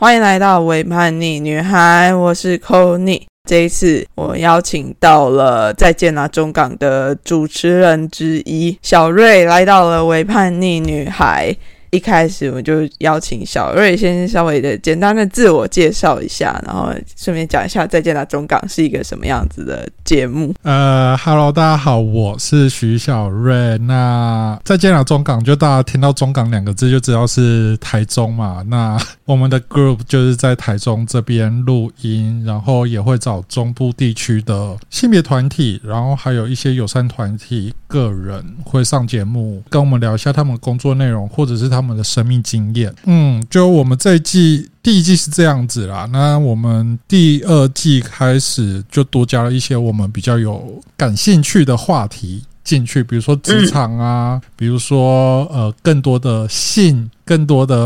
欢迎来到伪叛逆女孩，我是 c o n y 这一次我邀请到了再见啦中港的主持人之一小瑞来到了伪叛逆女孩。一开始我就邀请小瑞先稍微的简单的自我介绍一下，然后顺便讲一下《再见了中港》是一个什么样子的节目。呃，Hello，大家好，我是徐小瑞。那《再见了中港》就大家听到“中港”两个字就知道是台中嘛。那我们的 group 就是在台中这边录音，然后也会找中部地区的性别团体，然后还有一些友善团体个人会上节目，跟我们聊一下他们工作内容，或者是他。他们的生命经验，嗯，就我们这一季第一季是这样子啦。那我们第二季开始就多加了一些我们比较有感兴趣的话题进去，比如说职场啊，比如说呃更多的性。更多的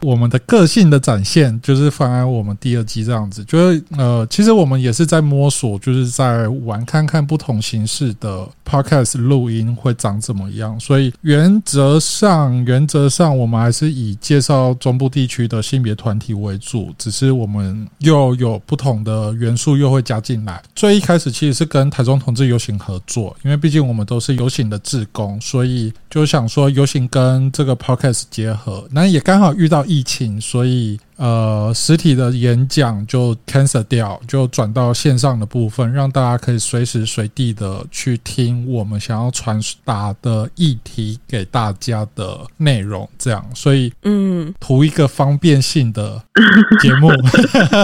我们的个性的展现，就是放在我们第二季这样子。就是呃，其实我们也是在摸索，就是在玩看看不同形式的 podcast 录音会长怎么样。所以原则上，原则上我们还是以介绍中部地区的性别团体为主，只是我们又有不同的元素又会加进来。最一开始其实是跟台中同志游行合作，因为毕竟我们都是游行的志工，所以就想说游行跟这个 podcast 结合。那也刚好遇到疫情，所以。呃，实体的演讲就 cancel 掉，就转到线上的部分，让大家可以随时随地的去听我们想要传达的议题给大家的内容，这样，所以嗯，图一个方便性的 节目，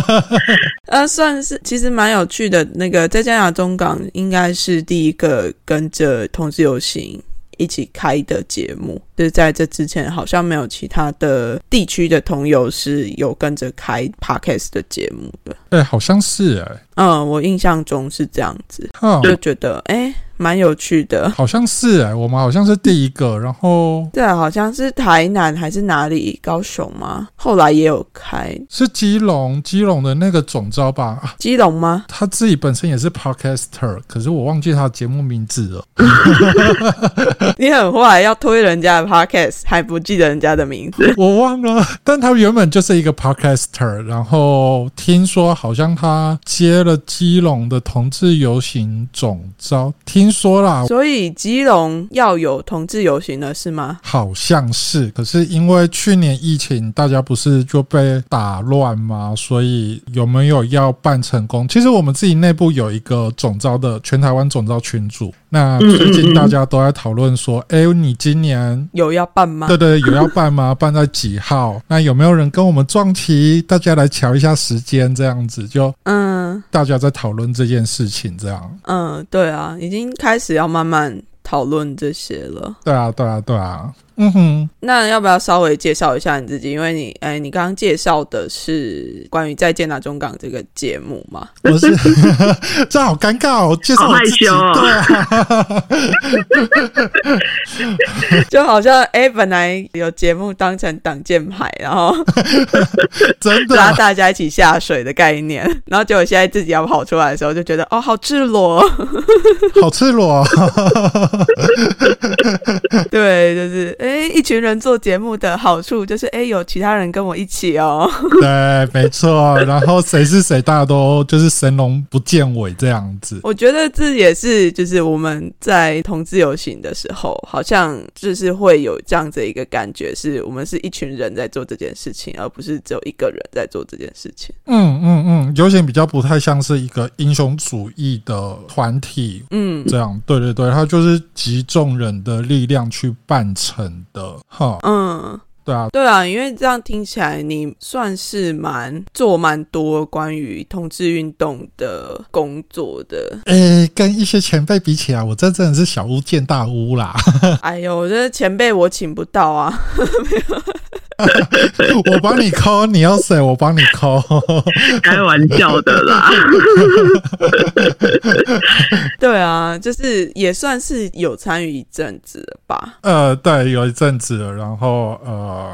呃，算是其实蛮有趣的。那个在加拿大中港应该是第一个跟着同志游行。一起开的节目，就是在这之前好像没有其他的地区的同友是有跟着开 podcast 的节目的。对，好像是哎，嗯，我印象中是这样子，就觉得哎。蛮有趣的，好像是哎，我们好像是第一个，然后对，好像是台南还是哪里，高雄吗？后来也有开，是基隆，基隆的那个总招吧？基隆吗？他自己本身也是 podcaster，可是我忘记他节目名字了。你很坏，要推人家的 podcast 还不记得人家的名字？我忘了，但他原本就是一个 podcaster，然后听说好像他接了基隆的同志游行总招，听。听说啦，所以基隆要有同志游行了是吗？好像是，可是因为去年疫情，大家不是就被打乱吗？所以有没有要办成功？其实我们自己内部有一个总招的全台湾总招群组，那最近大家都在讨论说，哎，你今年有要办吗？对对，有要办吗？办在几号？那有没有人跟我们撞期？大家来瞧一下时间，这样子就嗯，大家在讨论这件事情，这样嗯，对啊，已经。开始要慢慢讨论这些了。对啊，对啊，对啊。嗯哼，那要不要稍微介绍一下你自己？因为你，哎，你刚刚介绍的是关于《再见大中港》这个节目嘛？不是，这好尴尬哦，介绍害羞，对啊，就好像哎，本来有节目当成挡箭牌，然后 真的拉大家一起下水的概念，然后结果现在自己要跑出来的时候，就觉得哦，好赤裸，好赤裸，对，就是。哎，一群人做节目的好处就是，哎，有其他人跟我一起哦。对，没错。然后谁是谁，大家都就是神龙不见尾这样子。我觉得这也是，就是我们在同自由行的时候，好像就是会有这样子一个感觉，是我们是一群人在做这件事情，而不是只有一个人在做这件事情。嗯嗯嗯，游行比较不太像是一个英雄主义的团体。嗯，这样，对对对，它就是集众人的力量去办成。的哈，嗯，对啊，对啊，因为这样听起来，你算是蛮做蛮多关于同志运动的工作的。诶，跟一些前辈比起来，我这真的是小巫见大巫啦。哎呦，我觉得前辈我请不到啊，没有。我帮你抠，你要谁？我帮你抠，开玩笑的啦。对啊，就是也算是有参与一阵子了吧。呃，对，有一阵子了。然后呃，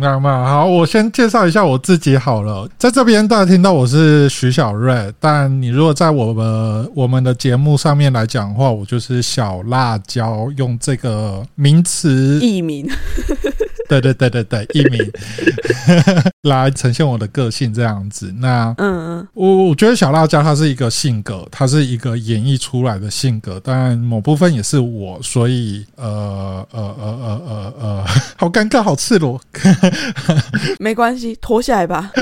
那那好，我先介绍一下我自己好了。在这边大家听到我是徐小瑞，但你如果在我们我们的节目上面来讲的话，我就是小辣椒，用这个名词艺名。对对对对对，艺名 来呈现我的个性这样子。那嗯嗯，我我觉得小辣椒它是一个性格，它是一个演绎出来的性格，当然某部分也是我，所以呃呃呃呃呃呃，好尴尬，好赤裸。没关系，脱下来吧。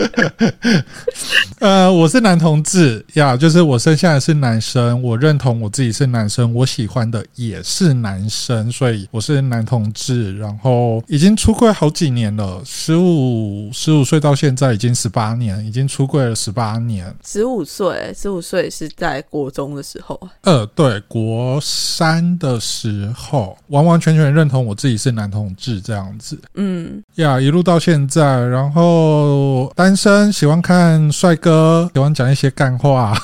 呃，我是男同志呀，就是我生下来是男生，我认同我自己是男生，我喜欢的也是男生，所以我是男同志。然后已经出柜好几年了，十五十五岁到现在已经十八年，已经出柜了十八年。十五岁，十五岁是在国中的时候。呃，对，国三的时候，完完全全认同我自己是男同志这样子嗯，呀，一路到现在，然后单身，喜欢看帅哥，喜欢讲一些干话。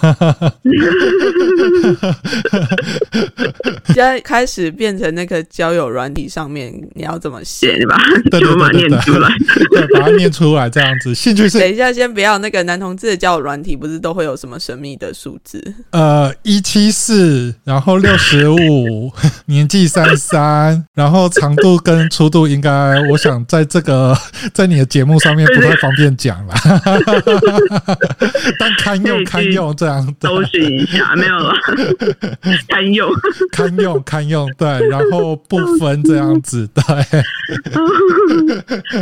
现在开始变成那个交友软体上面，你要怎么写？对吧，对对就把它对对念出来。对，把它念出来这样子。兴趣是等一下，先不要那个男同志的交友软体，不是都会有什么神秘的数字？呃一七四，然后六十五，年纪三三，然后长度跟粗度应该，我想在这个 在你的节目上面不太方便讲啦，但堪用堪用这样的。搜寻一下，没有了，堪用。堪用堪用，对，然后不分这样子，对，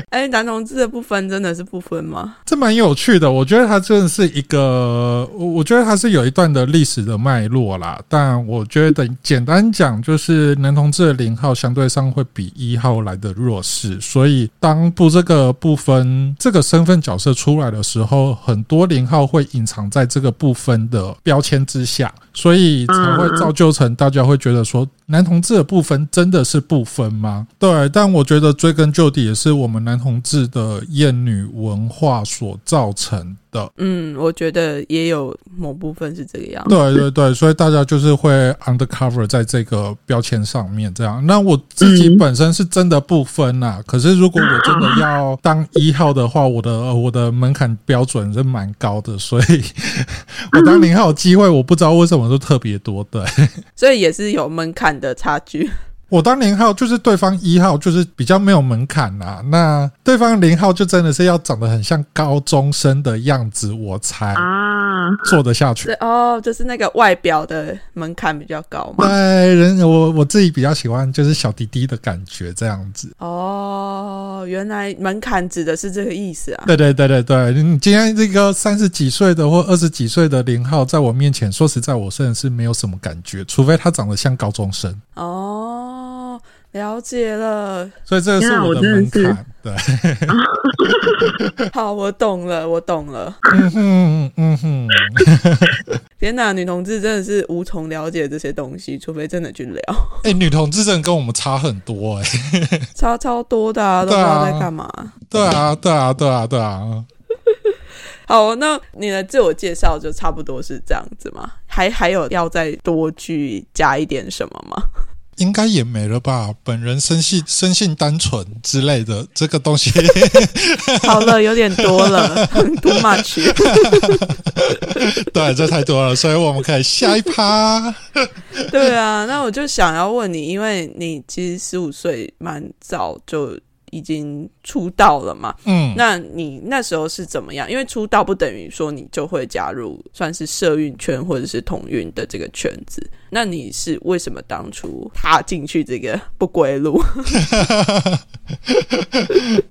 哎，男同志的不分真的是不分吗？这蛮有趣的。我觉得它真的是一个，我我觉得它是有一段的历史的脉络啦。但我觉得简单讲，就是男同志的零号相对上会比一号来的弱势，所以当不这个部分这个身份角色出来的时候，很多零号会隐藏在这个部分的标签之下，所以才会造就成大家会觉得说。男同志的部分真的是不分吗？对，但我觉得追根究底也是我们男同志的厌女文化所造成的。嗯，我觉得也有某部分是这个样子。对对对，所以大家就是会 undercover 在这个标签上面这样。那我自己本身是真的不分呐、可是如果我真的要当一号的话，我的呃我的门槛标准是蛮高的，所以 我当零号机会，我不知道为什么都特别多。对。所以也是有门槛的差距。我当零号就是对方一号，就是比较没有门槛啦、那对方零号就真的是要长得很像高中生的样子，我才啊，做得下去对。哦，就是那个外表的门槛比较高嘛。对，人我我自己比较喜欢就是小弟弟的感觉这样子。哦，原来门槛指的是这个意思啊。对对对对对，你今天这个三十几岁的或二十几岁的零号在我面前，说实在，我真的是没有什么感觉，除非他长得像高中生。哦，了解了。所以这个是我的门槛。对，好，我懂了，我懂了。嗯哼嗯哼。天哪，女同志真的是无从了解这些东西，除非真的去聊，哎、女同志真的跟我们差很多哎、差超多的、啊，都不知对啊道在干嘛。对啊，对啊，对啊，对啊。好，那你的自我介绍就差不多是这样子吗？还还有要再多去加一点什么吗？应该也没了吧？本人生性生性单纯之类的这个东西，好了，有点多了，too much。对，这太多了，所以我们可以下一趴。对啊，那我就想要问你，因为你其实十五岁蛮早就已经出道了嘛，嗯，那你那时候是怎么样？因为出道不等于说你就会加入算是社运圈或者是同运的这个圈子，那你是为什么当初踏进去这个不归路？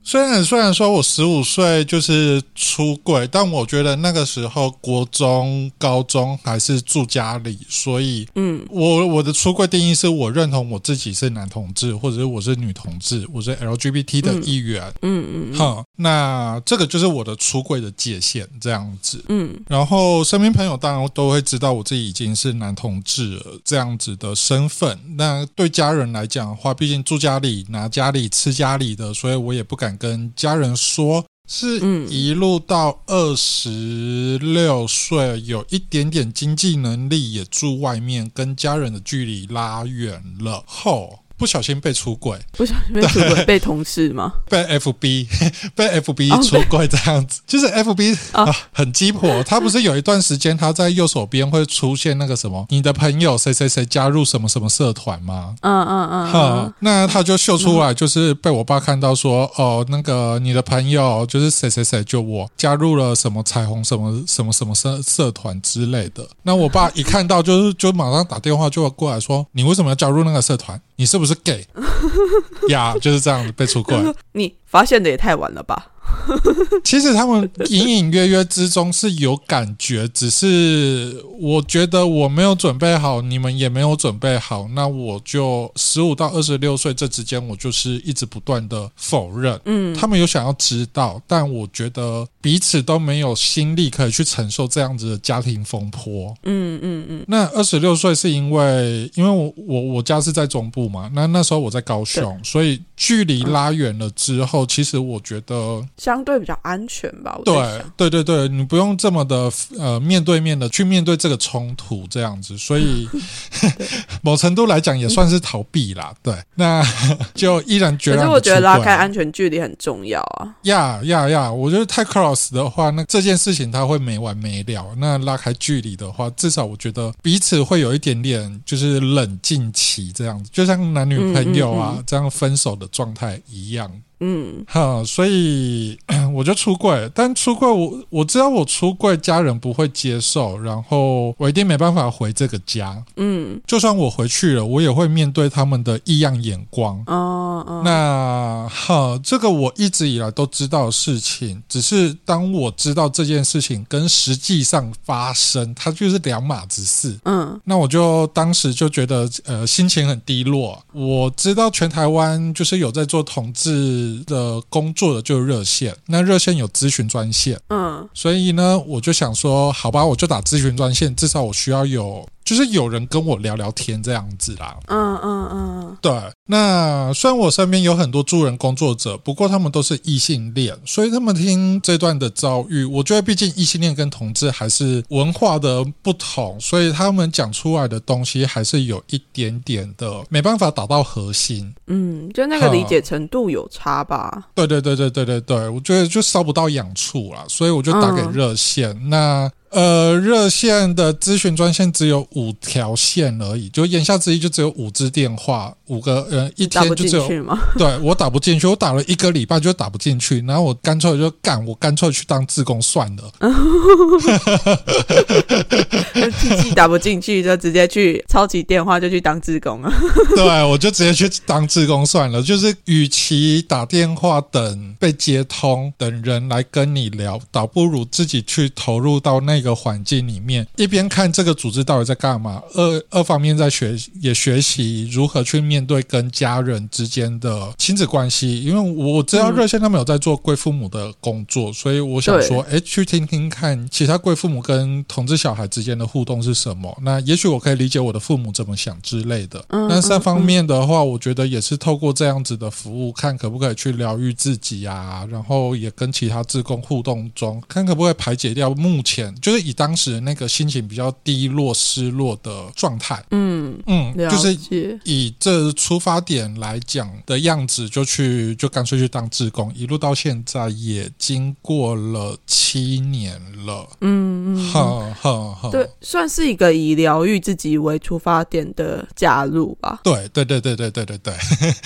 虽然虽然说我十五岁就是出柜，但我觉得那个时候国中、高中还是住家里，所以嗯我我的出柜定义是我认同我自己是男同志，或者是我是女同志，我是 LGBT 的一员。嗯嗯好、那这个就是我的出柜的界限，这样子。嗯然后身边朋友当然都会知道我自己已经是男同志了，这样子的身份。那对家人来讲的话，毕竟住家里、拿家里、吃家里的，所以我也不敢跟家人说。是嗯一路到二十六岁，有一点点经济能力，也住外面，跟家人的距离拉远了后。不小心被出轨，不小心被出轨被同事吗？被 FB 被哦 FB 出轨这样子，就是 FB 哦啊很鸡婆。他不是有一段时间他在右手边会出现那个什么，你的朋友谁谁谁加入什么什么社团吗？嗯嗯嗯好嗯，，那他就秀出来，就是被我爸看到说，哦，那个你的朋友就是谁谁谁，就我加入了什么彩虹什么什么什么社社团之类的。那我爸一看到，就是就马上打电话就过来说，你为什么要加入那个社团？你是不是 gay？呀，就是这样子被出轨。你发现的也太晚了吧？其实他们隐隐约约之中是有感觉，只是我觉得我没有准备好，你们也没有准备好，那我就十五到二十六岁这之间，我就是一直不断的否认。嗯他们有想要知道，但我觉得彼此都没有心力可以去承受这样子的家庭风波。嗯嗯嗯，那二十六岁是因为，因为我我我家是在中部嘛，那那时候我在高雄，所以距离拉远了之后，其实我觉得相对比较安全吧。对，对对对，你不用这么的呃面对面的去面对这个冲突这样子，所以 某程度来讲也算是逃避啦。对，那就依然决然地可是我觉得拉开安全距离很重要啊。呀呀呀！我觉得太 cross 的话，那这件事情它会没完没了。那拉开距离的话，至少我觉得彼此会有一点点就是冷静期这样子，就像男女朋友啊、嗯嗯嗯这样分手的状态一样。嗯哈，所以 我就出柜，但出柜我我知道我出柜家人不会接受，然后我一定没办法回这个家。嗯就算我回去了，我也会面对他们的异样眼光。哦哦，那哈，这个我一直以来都知道的事情，只是当我知道这件事情跟实际上发生，它就是两码子事。嗯那我就当时就觉得，呃，心情很低落。我知道全台湾就是有在做同志的工作的，就是热线。那热线有咨询专线，嗯所以呢，我就想说，好吧，我就打咨询专线，至少我需要有，就是有人跟我聊聊天这样子啦。嗯嗯嗯对，那虽然我身边有很多助人工作者，不过他们都是异性恋，所以他们听这段的遭遇，我觉得毕竟异性恋跟同志还是文化的不同，所以他们讲出来的东西还是有一点点的没办法打到核心。嗯，就那个理解程度有 差吧。对对对对对对对，我觉得就烧不到痒处啦，所以我就打给嗯热线。那呃，热线的咨询专线只有五条线而已，就言下之意就只有五支电话，五个人一天就只有进去吗？对我打不进去，我打了一个礼拜就打不进去，然后我干脆就干，我干脆去当自工算了。自己打不进去，就直接去超级电话就去当自工了。对，我就直接去当自工算了。就是与其打电话等被接通，等人来跟你聊，倒不如自己去投入到那个环境里面，一边看这个组织到底在干嘛，二二方面在学也学习如何去面对跟家人之间的亲子关系。因为我知道嗯热线他们有在做贵父母的工作，所以我想说，哎，去听听看其他贵父母跟同志小孩之间的互动是什么。那也许我可以理解我的父母怎么想之类的。嗯那三方面的话，我觉得也是透过这样子的服务，看可不可以去疗愈自己啊，然后也跟其他志工互动中，看可不可以排解掉目前就是以当时那个心情比较低落、失落的状态。嗯，嗯，了就是。以这出发点来讲的样子，就去就干脆去当志工，一路到现在也经过了七年了。嗯嗯，哼哼哼，对，算是一个以疗愈自己为出发点的加入吧。对对对对对对对对，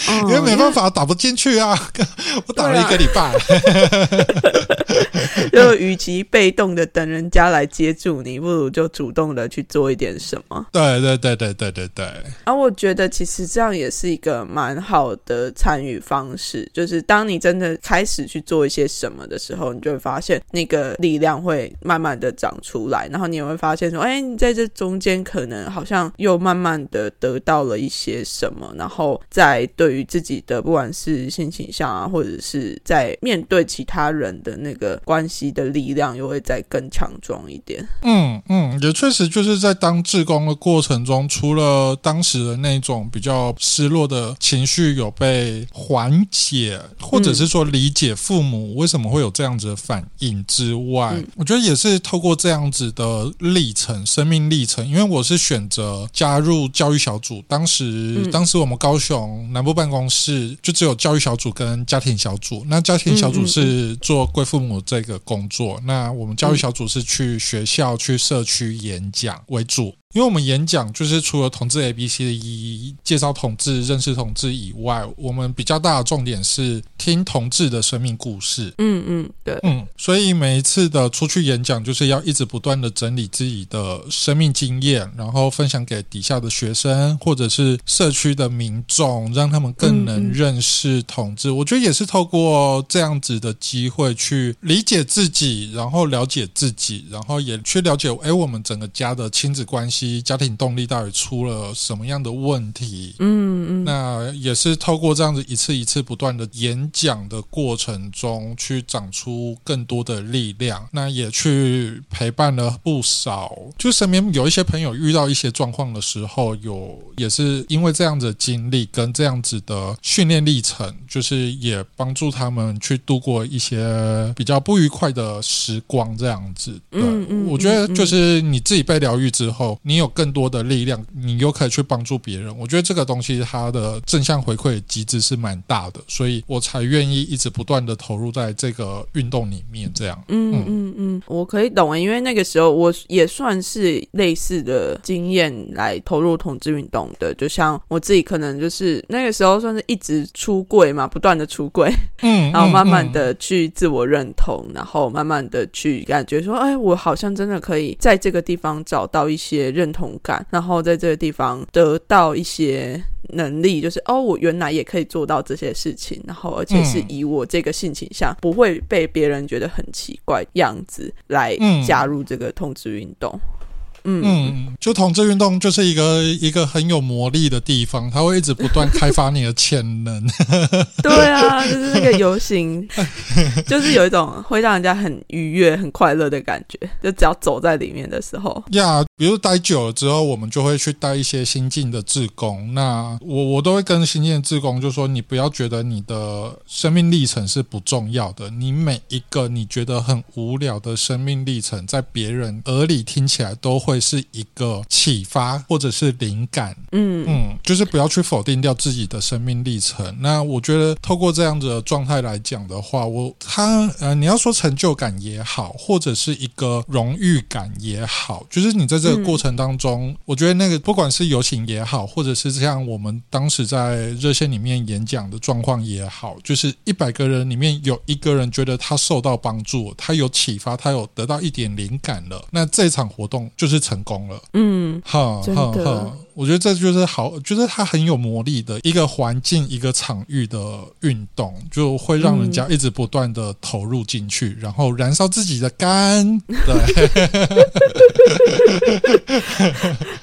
嗯 因为没办法打不进去啊，我打了一个礼拜。就与其被动的等人家来接住你，不如就主动的去做一点什么。对对对对对对对，而、我觉得其实这样也是一个蛮好的参与方式，就是当你真的开始去做一些什么的时候，你就会发现那个力量会慢慢的长出来，然后你也会发现说，哎，你在这中间可能好像又慢慢的得到了一些什么，然后在对于自己的不管是性倾向啊，或者是在面对其他人的那个关系的力量，又会再更强壮一点。嗯嗯，也确实就是在当志工的过程中，除了当时的那种比较失落的情绪有被缓解，或者是说理解父母为什么会有这样子的反应之外，嗯。我觉得也是透过这样子的历程、生命历程，因为我是选择加入教育小组，当时、嗯。当时我们高雄南部办公室就只有教育小组跟家庭小组，那家庭小组是做贵父母这个工作，那我们教育小组是去学校、去社区演讲为主。因为我们演讲就是除了同志 A B C 的意义介绍同志、认识同志以外，我们比较大的重点是听同志的生命故事。嗯嗯，对，嗯，所以每一次的出去演讲，就是要一直不断的整理自己的生命经验，然后分享给底下的学生或者是社区的民众，让他们更能认识同志。我觉得也是透过这样子的机会去理解自己，然后了解自己，然后也去了解，哎，我们整个家的亲子关系、家庭动力到底出了什么样的问题。嗯嗯，那也是透过这样子一次一次不断的演讲的过程中，去长出更多的力量。那也去陪伴了不少，就身边有一些朋友遇到一些状况的时候，有也是因为这样子的经历跟这样子的训练历程，就是也帮助他们去度过一些比较不愉快的时光。这样子，对，嗯嗯我觉得就是你自己被疗愈之后，你有更多的力量，你又可以去帮助别人。我觉得这个东西它的正向回馈机制是蛮大的，所以我才愿意一直不断的投入在这个运动里面。这样，嗯嗯嗯，我可以懂啊，因为那个时候我也算是类似的经验来投入统治运动的，就像我自己可能就是那个时候算是一直出柜嘛，不断的出柜，嗯，然后慢慢嗯的去自我认同，然后慢慢的去感觉说，哎，我好像真的可以在这个地方找到一些认同感，然后在这个地方得到一些能力，就是哦，我原来也可以做到这些事情，然后而且是嗯以我这个性倾向不会被别人觉得很奇怪样子来嗯加入这个同志运动。嗯嗯，就同志运动就是一个一个很有魔力的地方，它会一直不断开发你的潜能。对啊，就是那个游行，就是有一种会让人家很愉悦、很快乐的感觉。就只要走在里面的时候，呀比如待久了之后，我们就会去带一些新进的志工。那我我都会跟新进的志工就说，你不要觉得你的生命历程是不重要的，你每一个你觉得很无聊的生命历程，在别人耳里听起来都会是一个启发或者是灵感。嗯嗯，就是不要去否定掉自己的生命历程。那我觉得透过这样子的状态来讲的话，我他呃，你要说成就感也好，或者是一个荣誉感也好，就是你在这个过程当中，我觉得那个不管是游行也好，或者是像我们当时在热线里面演讲的状况也好，就是一百个人里面有一个人觉得他受到帮助，他有启发，他有得到一点灵感了，那这场活动就是成功了。嗯好真的！我觉得这就是好，就是它很有魔力的一个环境、一个场域的运动，就会让人家一直不断的投入进去，然后燃烧自己的肝。对，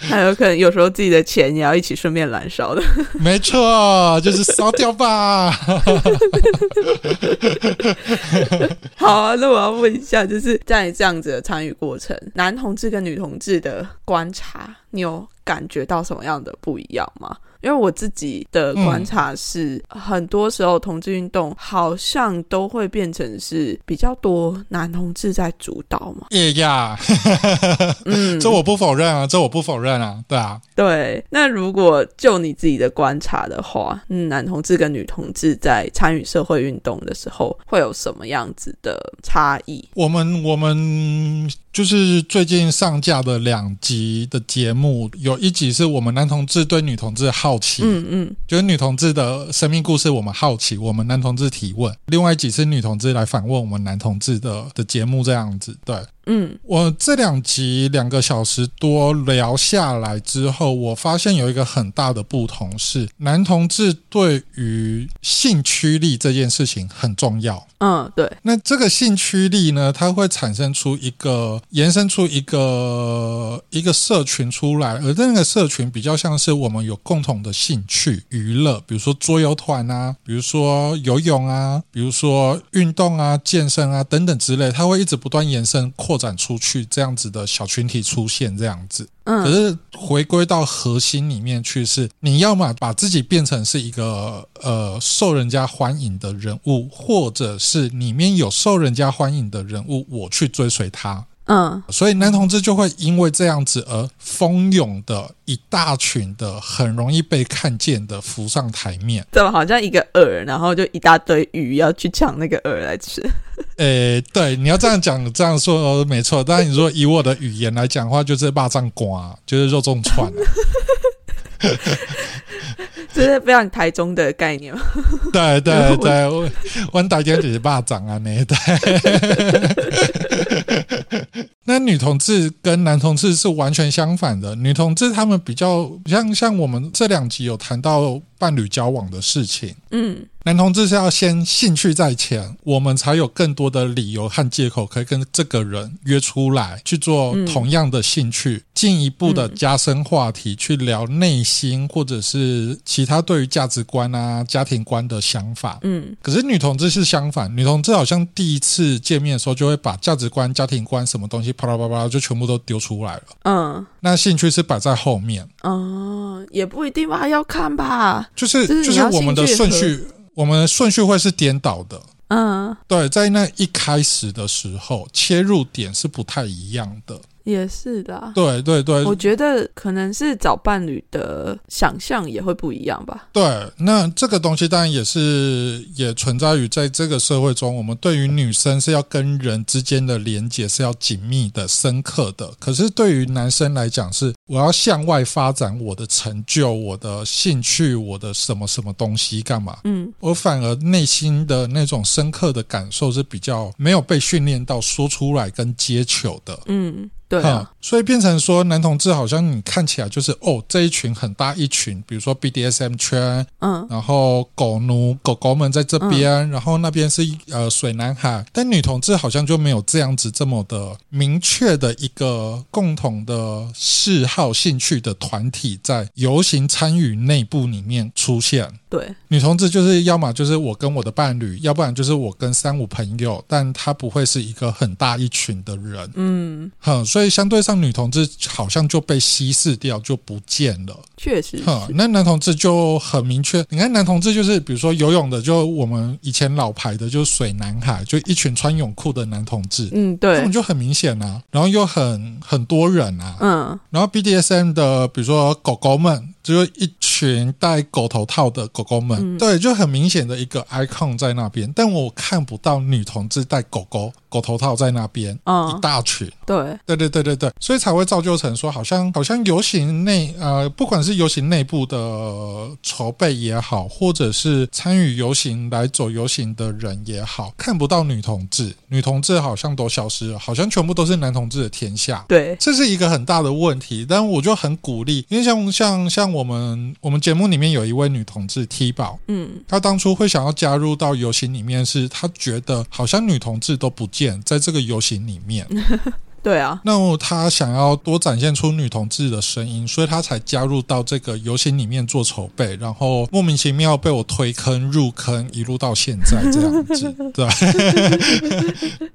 还有可能有时候自己的钱也要一起顺便燃烧的。没错，就是烧掉吧。好啊，那我要问一下，就是在这样子的参与过程，男同志跟女同志的观察，你有感觉到什么样的不一样吗？因为我自己的观察是，很多时候同志运动好像都会变成是比较多男同志在主导嘛。哎呀，嗯，这我不否认啊，这我不否认啊，对啊。对。那如果就你自己的观察的话，嗯，男同志跟女同志在参与社会运动的时候，会有什么样子的差异？我们我们就是最近上架的两集的节目，有一集是我们男同志对女同志好奇，嗯嗯。就是女同志的生命故事，我们好奇，我们男同志提问；另外几次女同志来反问我们男同志的的节目，这样子。对嗯我这两集两个小时多聊下来之后，我发现有一个很大的不同是，男同志对于性驱力这件事情很重要。嗯，对，那这个性驱力呢，它会产生出一个延伸出一个一个社群出来，而那个社群比较像是我们有共同的兴趣娱乐，比如说桌游团啊，比如说游泳啊，比如说运动啊、健身啊等等之类，它会一直不断延伸扩展出去，这样子的小群体出现这样子。可嗯是回归到核心里面去，是你要么把自己变成是一个呃受人家欢迎的人物，或者是里面有受人家欢迎的人物，我去追随他。嗯，所以男同志就会因为这样子而蜂拥的一大群的很容易被看见的浮上台面。怎么好像一个饵，然后就一大堆鱼要去抢那个饵来吃？诶，对，你要这样讲，这样说没错。但是你说以我的语言来讲的话，就是霸占瓜，就是肉粽串、啊。这是非常台中的概念吗？对对 对，我我大家就是霸掌啊，那对。那女同志跟男同志是完全相反的，女同志他们比较像像我们这两集有谈到伴侣交往的事情，嗯，男同志是要先兴趣在前，我们才有更多的理由和借口可以跟这个人约出来去做同样的兴趣，进一步的加深话题，去聊内心或者是其他对于价值观啊、家庭观的想法。嗯，可是女同志是相反，女同志好像第一次见面的时候就会把价值观、家庭观什么东西啪啦啪啦就全部都丢出来了。嗯，那兴趣是摆在后面，哦，也不一定吧，要看吧。就是就是就是我们的顺序，我们的顺序会是颠倒的。嗯，对，在那一开始的时候，切入点是不太一样的。也是的啊。对对对我觉得可能是找伴侣的想象也会不一样吧。对，那这个东西当然也是也存在于在这个社会中，我们对于女生是要跟人之间的连接是要紧密的、深刻的。可是对于男生来讲，是我要向外发展我的成就、我的兴趣、我的什么什么东西干嘛？嗯。我反而内心的那种深刻的感受是比较没有被训练到说出来跟接球的。嗯，对哈啊，所以变成说男同志好像你看起来就是哦这一群很大一群，比如说 BDSM 圈，嗯。然后狗奴狗狗们在这边，然后那边是呃水男孩，但女同志好像就没有这样子这么的明确的一个共同的嗜好兴趣的团体在游行参与内部里面出现。对，女同志就是要么就是我跟我的伴侣，要不然就是我跟三五朋友，但他不会是一个很大一群的人。嗯，哼，所以相对上女同志好像就被稀释掉，就不见了。确实哼，那男同志就很明确，你看男同志就是比如说游泳的，就我们以前老牌的，就是水男孩，就一群穿泳裤的男同志，嗯，对根本，就很明显啊，然后又很很多人啊，嗯然后 BDSM 的，比如说狗狗们，就是一群戴狗头套的狗狗们，嗯。对，就很明显的一个 icon 在那边，但我看不到女同志戴狗狗狗头套在那边，嗯。一，大群。对，对对对对对，所以才会造就成说，好像好像游行内呃，不管是游行内部的筹备也好，或者是参与游行来走游行的人也好，看不到女同志，女同志好像都消失了，好像全部都是男同志的天下。对，这是一个很大的问题，但我就很鼓励，因为像像像我们我们节目里面有一位女同志 T 宝，嗯。她当初会想要加入到游行里面，是她觉得好像女同志都不在这个游行里面，对啊，那他想要多展现出女同志的声音，所以他才加入到这个游行里面做筹备，然后莫名其妙被我推坑入坑，一路到现在这样子，对。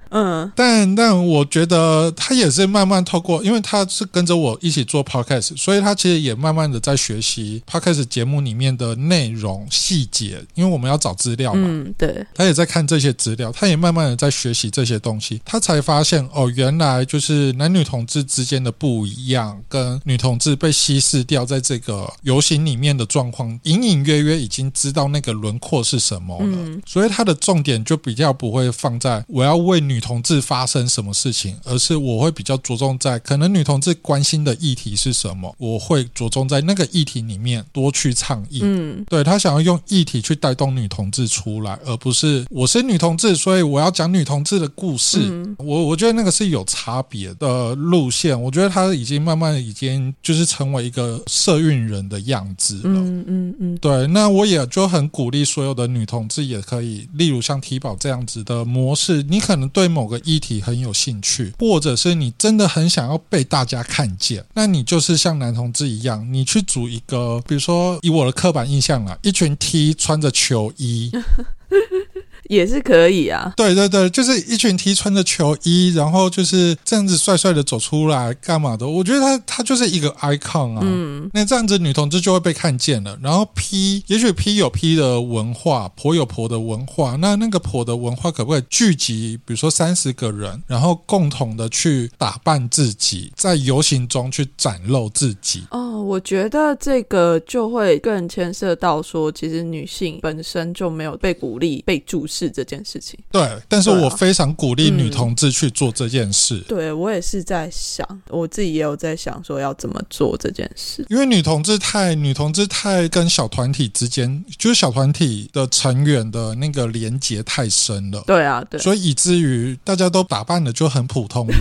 嗯但但我觉得他也是慢慢透过，因为他是跟着我一起做 podcast，所以他其实也慢慢的在学习 podcast 节目里面的内容细节，因为我们要找资料嘛。嗯，对，他也在看这些资料，他也慢慢的在学习这些东西，他才发现哦，原来就是男女同志之间的不一样，跟女同志被稀释掉在这个游行里面的状况，隐隐约约已经知道那个轮廓是什么了，嗯。所以他的重点就比较不会放在我要为女同志发生什么事情，而是我会比较着重在可能女同志关心的议题是什么，我会着重在那个议题里面多去倡议，嗯。对他想要用议题去带动女同志出来，而不是我是女同志，所以我要讲女同志的故事。嗯。我我觉得那个是有差别的路线。我觉得他已经慢慢已经就是成为一个社运人的样子了。嗯嗯嗯，对，那我也就很鼓励所有的女同志也可以，例如像提宝这样子的模式，你可能对某个议题很有兴趣，或者是你真的很想要被大家看见，那你就是像男同志一样，你去组一个，比如说以我的刻板印象啦，一群 T 穿着球衣，也是可以啊。对对对，就是一群 T 穿着球衣，然后就是这样子帅帅的走出来干嘛的？我觉得他他就是一个 icon 啊。嗯，那这样子女同志就会被看见了。然后 P，也许 P 有 P 的文化，婆有婆的文化。那那个婆的文化可不可以聚集，比如说三十个人，然后共同的去打扮自己，在游行中去展露自己？哦，我觉得这个就会更牵涉到说，其实女性本身就没有被鼓励、被注视这件事情。对，但是我非常鼓励女嗯同志去做这件事。对我也是在想，我自己也有在想说要怎么做这件事。因为女同志太女同志太跟小团体之间，就是小团体的成员的那个连结太深了，对啊，对，所以以至于大家都打扮的就很普通人，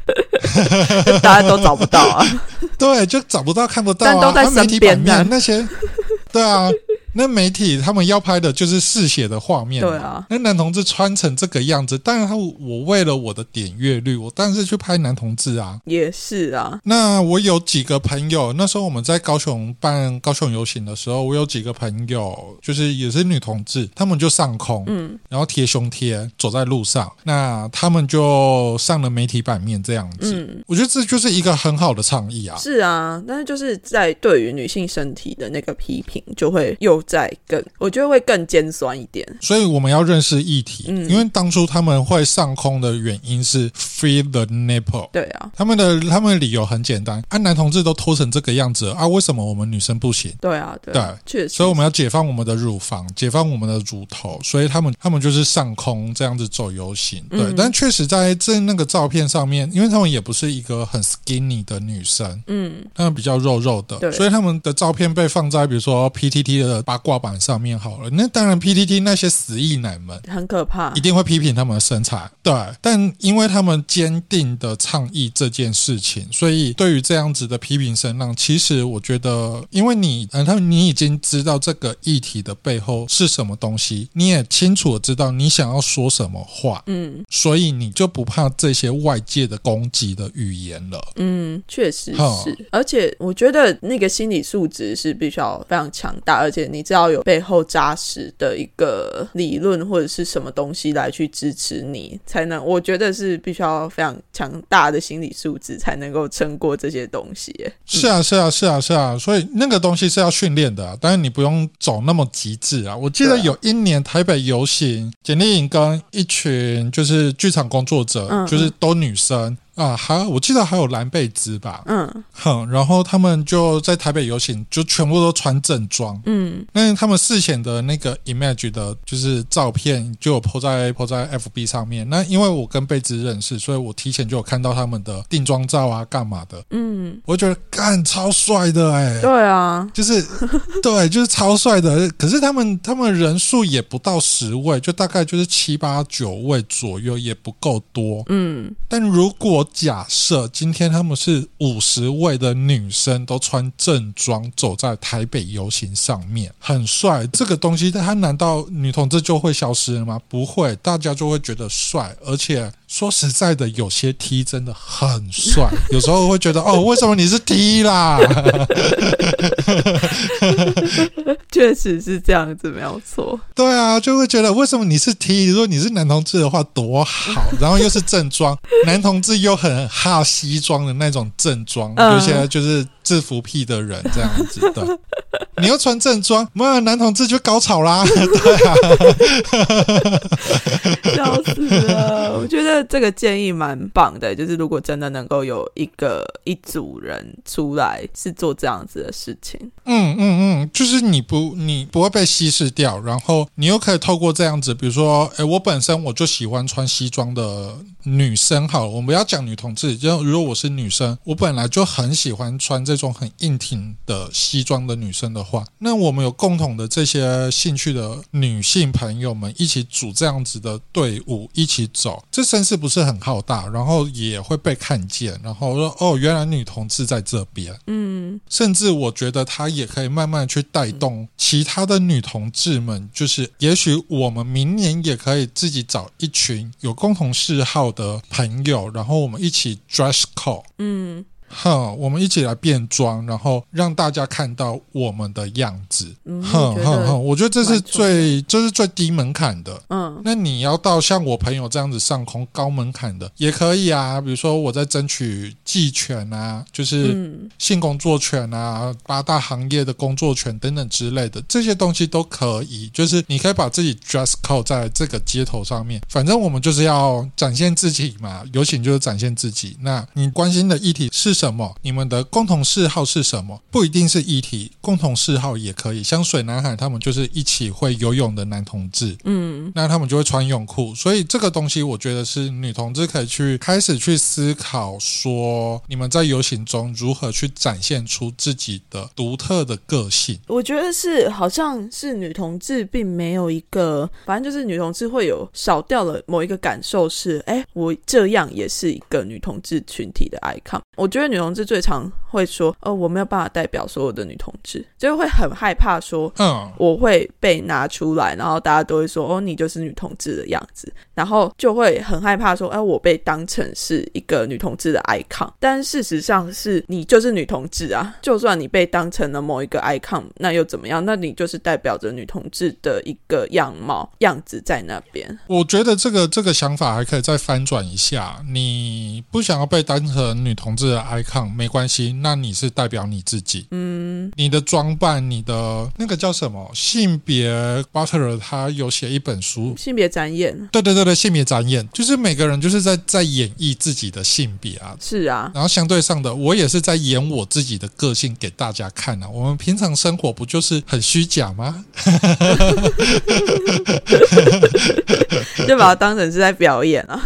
大家都找不到啊。对，就找不到看不到啊。但都在身边那些，对啊，那媒体他们要拍的就是嗜血的画面，对。啊，那男同志穿成这个样子，但是他我为了我的点阅率，我当然是去拍男同志啊。也是啊。那我有几个朋友，那时候我们在高雄办高雄游行的时候，我有几个朋友就是也是女同志，他们就上空，嗯，然后贴胸贴走在路上，那他们就上了媒体版面这样子。嗯，我觉得这就是一个很好的倡议啊。是啊，但是就是在对于女性身体的那个批评，就会又在更，我觉得会更尖酸一点。所以我们要认识议题，嗯因为当初他们会上空的原因是 free the nipple。对啊，他们的他们的理由很简单，啊，男同志都脱成这个样子了啊，为什么我们女生不行？对啊，对对，确实。所以我们要解放我们的乳房，解放我们的乳头，所以他们他们就是上空这样子走游行，对。嗯但确实在这那个照片上面，因为他们也不是一个很 skinny 的女生，嗯，他们比较肉肉的，对所以他们的照片被放在比如说 PTT 的八卦版上面好了。那当然 PTT 那些死意男们。很可怕一。定会批评他们的身材，对，但因为他们坚定的倡议这件事情，所以对于这样子的批评声浪，其实我觉得，因为你，呃，他们你已经知道这个议题的背后是什么东西，你也清楚的知道你想要说什么话，嗯所以你就不怕这些外界的攻击的语言了。嗯，确实是。而且我觉得那个心理素质是必须要非常强大，而且你知道有背后扎实的一个理论或者是什么东西来去支持你，才能。我觉得是必须要非常强大的心理素质才能够撑过这些东西耶。是啊，是啊，是啊，是啊，所以那个东西是要训练的、啊，但是你不用走那么极致啊。我记得有一年台北游行，简丽颖跟一群就是剧场工作者，嗯就是都女生啊，还我记得还有蓝贝兹吧，嗯哼，然后他们就在台北游行，就全部都穿正装。嗯那他们事前的那个 image 的，就是照片，就有 po 在 po 在 FB 上面。那因为我跟贝兹认识，所以我提前就有看到他们的定妆照啊，干嘛的。嗯，我觉得干超帅的哎、对啊，就是 对，就是超帅的。可是他们他们人数也不到十位，就大概就是七八九位左右，也不够多。嗯但如果假设今天他们是五十位的女生都穿正装走在台北游行上面，很帅，这个东西它难道女同志就会消失了吗？不会，大家就会觉得帅，而且说实在的，有些 T 真的很帅，有时候会觉得哦，为什么你是 T 啦？确实是这样子，没有错。对啊，就会觉得为什么你是 T？如果你是男同志的话多好，然后又是正装，男同志又很哈西装的那种正装，嗯有些就是制服癖的人这样子的。你要穿正装，妈男同志就高潮啦！对啊，笑死了！我觉得这个建议蛮棒的，就是如果真的能够有一个一组人出来是做这样子的事情，嗯嗯嗯，就是你不你不会被稀释掉，然后你又可以透过这样子，比如说，诶，我本身我就喜欢穿西装的女生，好了，我们不要讲女同志，就如果我是女生，我本来就很喜欢穿这种很硬挺的西装的女生的话，那我们有共同的这些兴趣的女性朋友们一起组这样子的队伍一起走，这声势不是很浩大，然后也会被看见，然后说哦，原来女同志在这边。嗯甚至我觉得她也可以慢慢去带动其他的女同志们，就是也许我们明年也可以自己找一群有共同嗜好的朋友，然后我们一起 dress code。嗯。哼，我们一起来变装，然后让大家看到我们的样子。嗯，哼哼哼，我觉得这是最这是最低门槛的。嗯那你要到像我朋友这样子上空高门槛的也可以啊，比如说我在争取技权啊，就是嗯性工作权啊、八大行业的工作权等等之类的，这些东西都可以。就是你可以把自己 dress code 在这个街头上面，反正我们就是要展现自己嘛，有请就是展现自己。那你关心的议题是什么？你们的共同嗜好是什么？不一定是议题，共同嗜好也可以。像水男孩他们就是一起会游泳的男同志，嗯那他们就会穿泳裤，所以这个东西我觉得是女同志可以去开始去思考，说你们在游行中如何去展现出自己的独特的个性。我觉得是，好像是女同志并没有一个，反正就是女同志会有少掉了某一个感受是，哎，我这样也是一个女同志群体的 icon。我觉得女同志最常会说，哦，我没有办法代表所有的女同志，就会很害怕说，嗯，我会被拿出来，然后大家都会说：“哦，你就是女同志的样子。”然后就会很害怕说：“哎，我被当成是一个女同志的 icon。”但事实上是你就是女同志啊！就算你被当成了某一个 icon，那又怎么样？那你就是代表着女同志的一个样貌样子在那边。我觉得这个这个想法还可以再翻转一下。你不想要被当成女同志的 icon 没关系，那你是代表你自己。嗯，你的装扮，你的那个叫什么性别 Butler，他有写一本书，性别展演对对对对，性别展演，就是每个人就是在在演绎自己的性别啊。是啊，然后相对上的，我也是在演我自己的个性给大家看啊。我们平常生活不就是很虚假吗？就把它当成是在表演啊。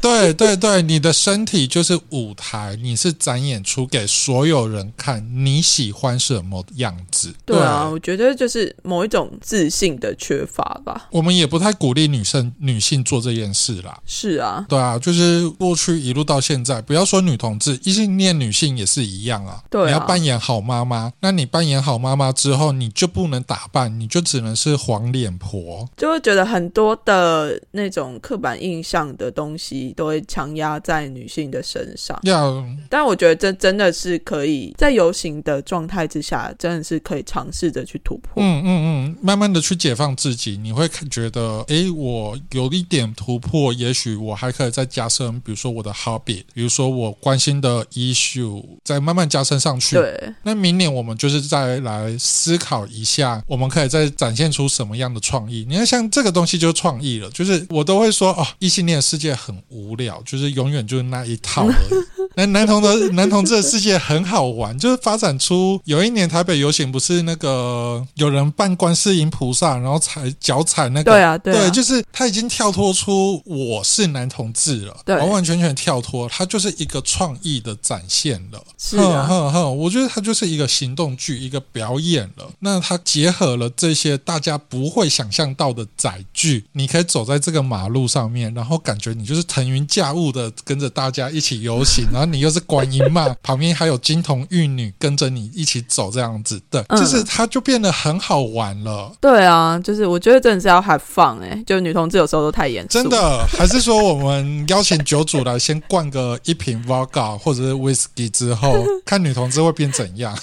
对对对，你的身体就是舞台，你是展演出给所有人看你喜欢什么样子。对啊，我觉得就是某一种自信的缺乏吧。我们也不太鼓励女生女性做这件事啦。是啊，对啊，就是过去一路到现在，不要说女同志，异性恋女性也是一样啊。对啊你要扮演好妈妈，那你扮演好妈妈之后，你就不能打扮，你就只能是黄脸婆。就会觉得很多的那种刻板印象的东西都会强压在女性的身上。要但我觉得这真的是可以在游行的状态之下，真的是可以尝试着去突破。嗯嗯嗯，慢慢的去解放自己，你会看觉得，哎，我有一点突破，也许我还可以再加深，比如说我的 hobby，比如说我关心的 issue，再慢慢加深上去。对，那明年我们就是再来思考一下，我们可以再展现出什么样的创意。你看，像这个东西就是创意了，就是我都会说哦，异性恋世界很无聊，就是永远就是那一套而已。男男同的男同志的世界很好玩，就是发展出有一年台北游行不是那个有人扮观世音菩萨，然后踩脚踩那个对啊，对啊，就是他已经跳脱出我是男同志了，对完完全全跳脱，他就是一个创意的展现了。是啊哼哼哼，我觉得他就是一个行动剧，一个表演了。那他结合了这些大家不会想象到的载具，你可以走在这个马路上面，然后感觉你就是腾云驾雾的跟着大家一起游行，然后你又是观音嘛，旁边还有金童玉女跟着你一起走，这样子，的，嗯就是它就变得很好玩了。对啊，就是我觉得真的是要 have fun 哎、就女同志有时候都太严肃，真的，还是说我们邀请酒主来先灌个一瓶 vodka 或者是 whisky 之后，看女同志会变怎样？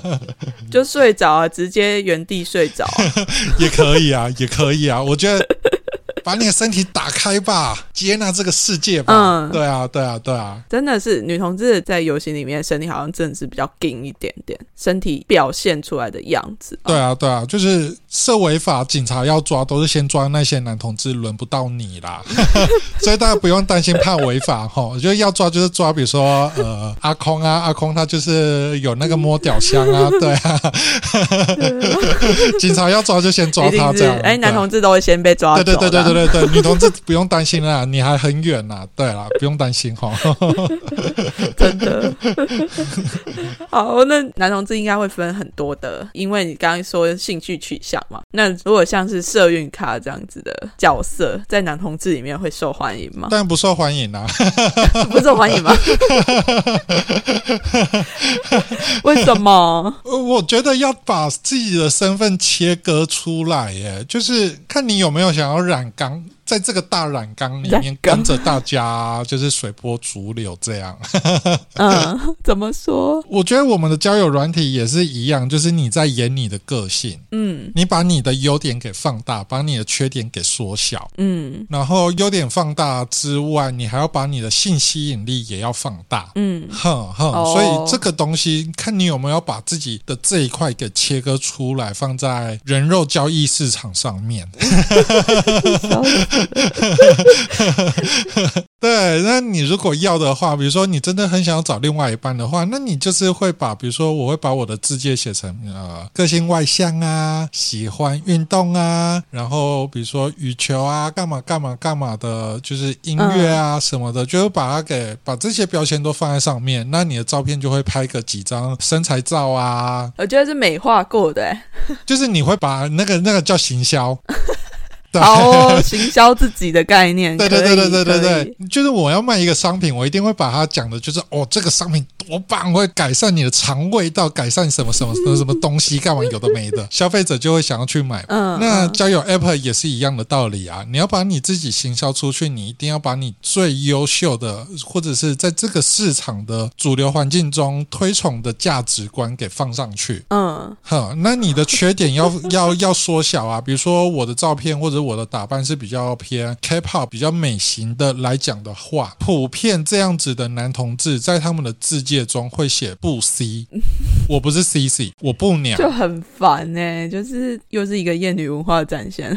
就睡着啊，直接原地睡着啊、也可以啊，也可以啊。我觉得把你的身体打开吧，接纳这个世界吧。嗯对啊，对啊，对啊。真的是女同志在游行里面身体好像真的是比较硬一点点，身体表现出来的样子、对啊，对啊，就是涉违法，警察要抓都是先抓那些男同志，轮不到你啦，所以大家不用担心怕违法哈。我觉得要抓就是抓，比如说呃阿空啊，阿空他就是有那个摸屌箱啊，对啊，警察要抓就先抓他这样。哎，男同志都会先被抓对对对对对对对，女同志不用担心啦，你还很远呐。对啦，不用担心哈。真的。好，那男同志应该会分很多的，因为你刚刚说兴趣取向嘛。那如果像是社运咖这样子的角色，在男同志里面会受欢迎吗？当然不受欢迎啦。不受欢迎吗？为什么？呃我觉得要把自己的身份切割出来，耶，就是看你有没有想要染刚。在这个大染缸里面跟着大家，就是随波逐流这样。嗯，怎么说？我觉得我们的交友软体也是一样，就是你在演你的个性，嗯你把你的优点给放大，把你的缺点给缩小。嗯然后优点放大之外，你还要把你的性吸引力也要放大。嗯，哼哼，哦所以这个东西，看你有没有把自己的这一块给切割出来，放在人肉交易市场上面。对，那你如果要的话，比如说你真的很想要找另外一半的话，那你就是会把，比如说我会把我的字界写成呃个性外向啊，喜欢运动啊，然后比如说羽球啊，干嘛干嘛干嘛的，就是音乐啊什么的，就是把它给把这些标签都放在上面，那你的照片就会拍个几张身材照啊，我觉得是美化过的、就是你会把那个那个叫行销。对。好哦，行销自己的概念，对对对对对对对，就是我要卖一个商品，我一定会把它讲的，就是哦，这个商品多棒，会改善你的肠胃道，改善什么什么什么什么东西，干嘛有的没的，消费者就会想要去买。嗯，嗯那交友 App 也是一样的道理啊！你要把你自己行销出去，你一定要把你最优秀的，或者是在这个市场的主流环境中推崇的价值观给放上去。嗯哼，那你的缺点要要要缩小啊，比如说我的照片或者我的打扮是比较偏 K-pop 比较美型的来讲的话，普遍这样子的男同志在他们的字界中会写不 C，我不是 CC，我不娘就很烦呢、就是又是一个厌女文化的展现。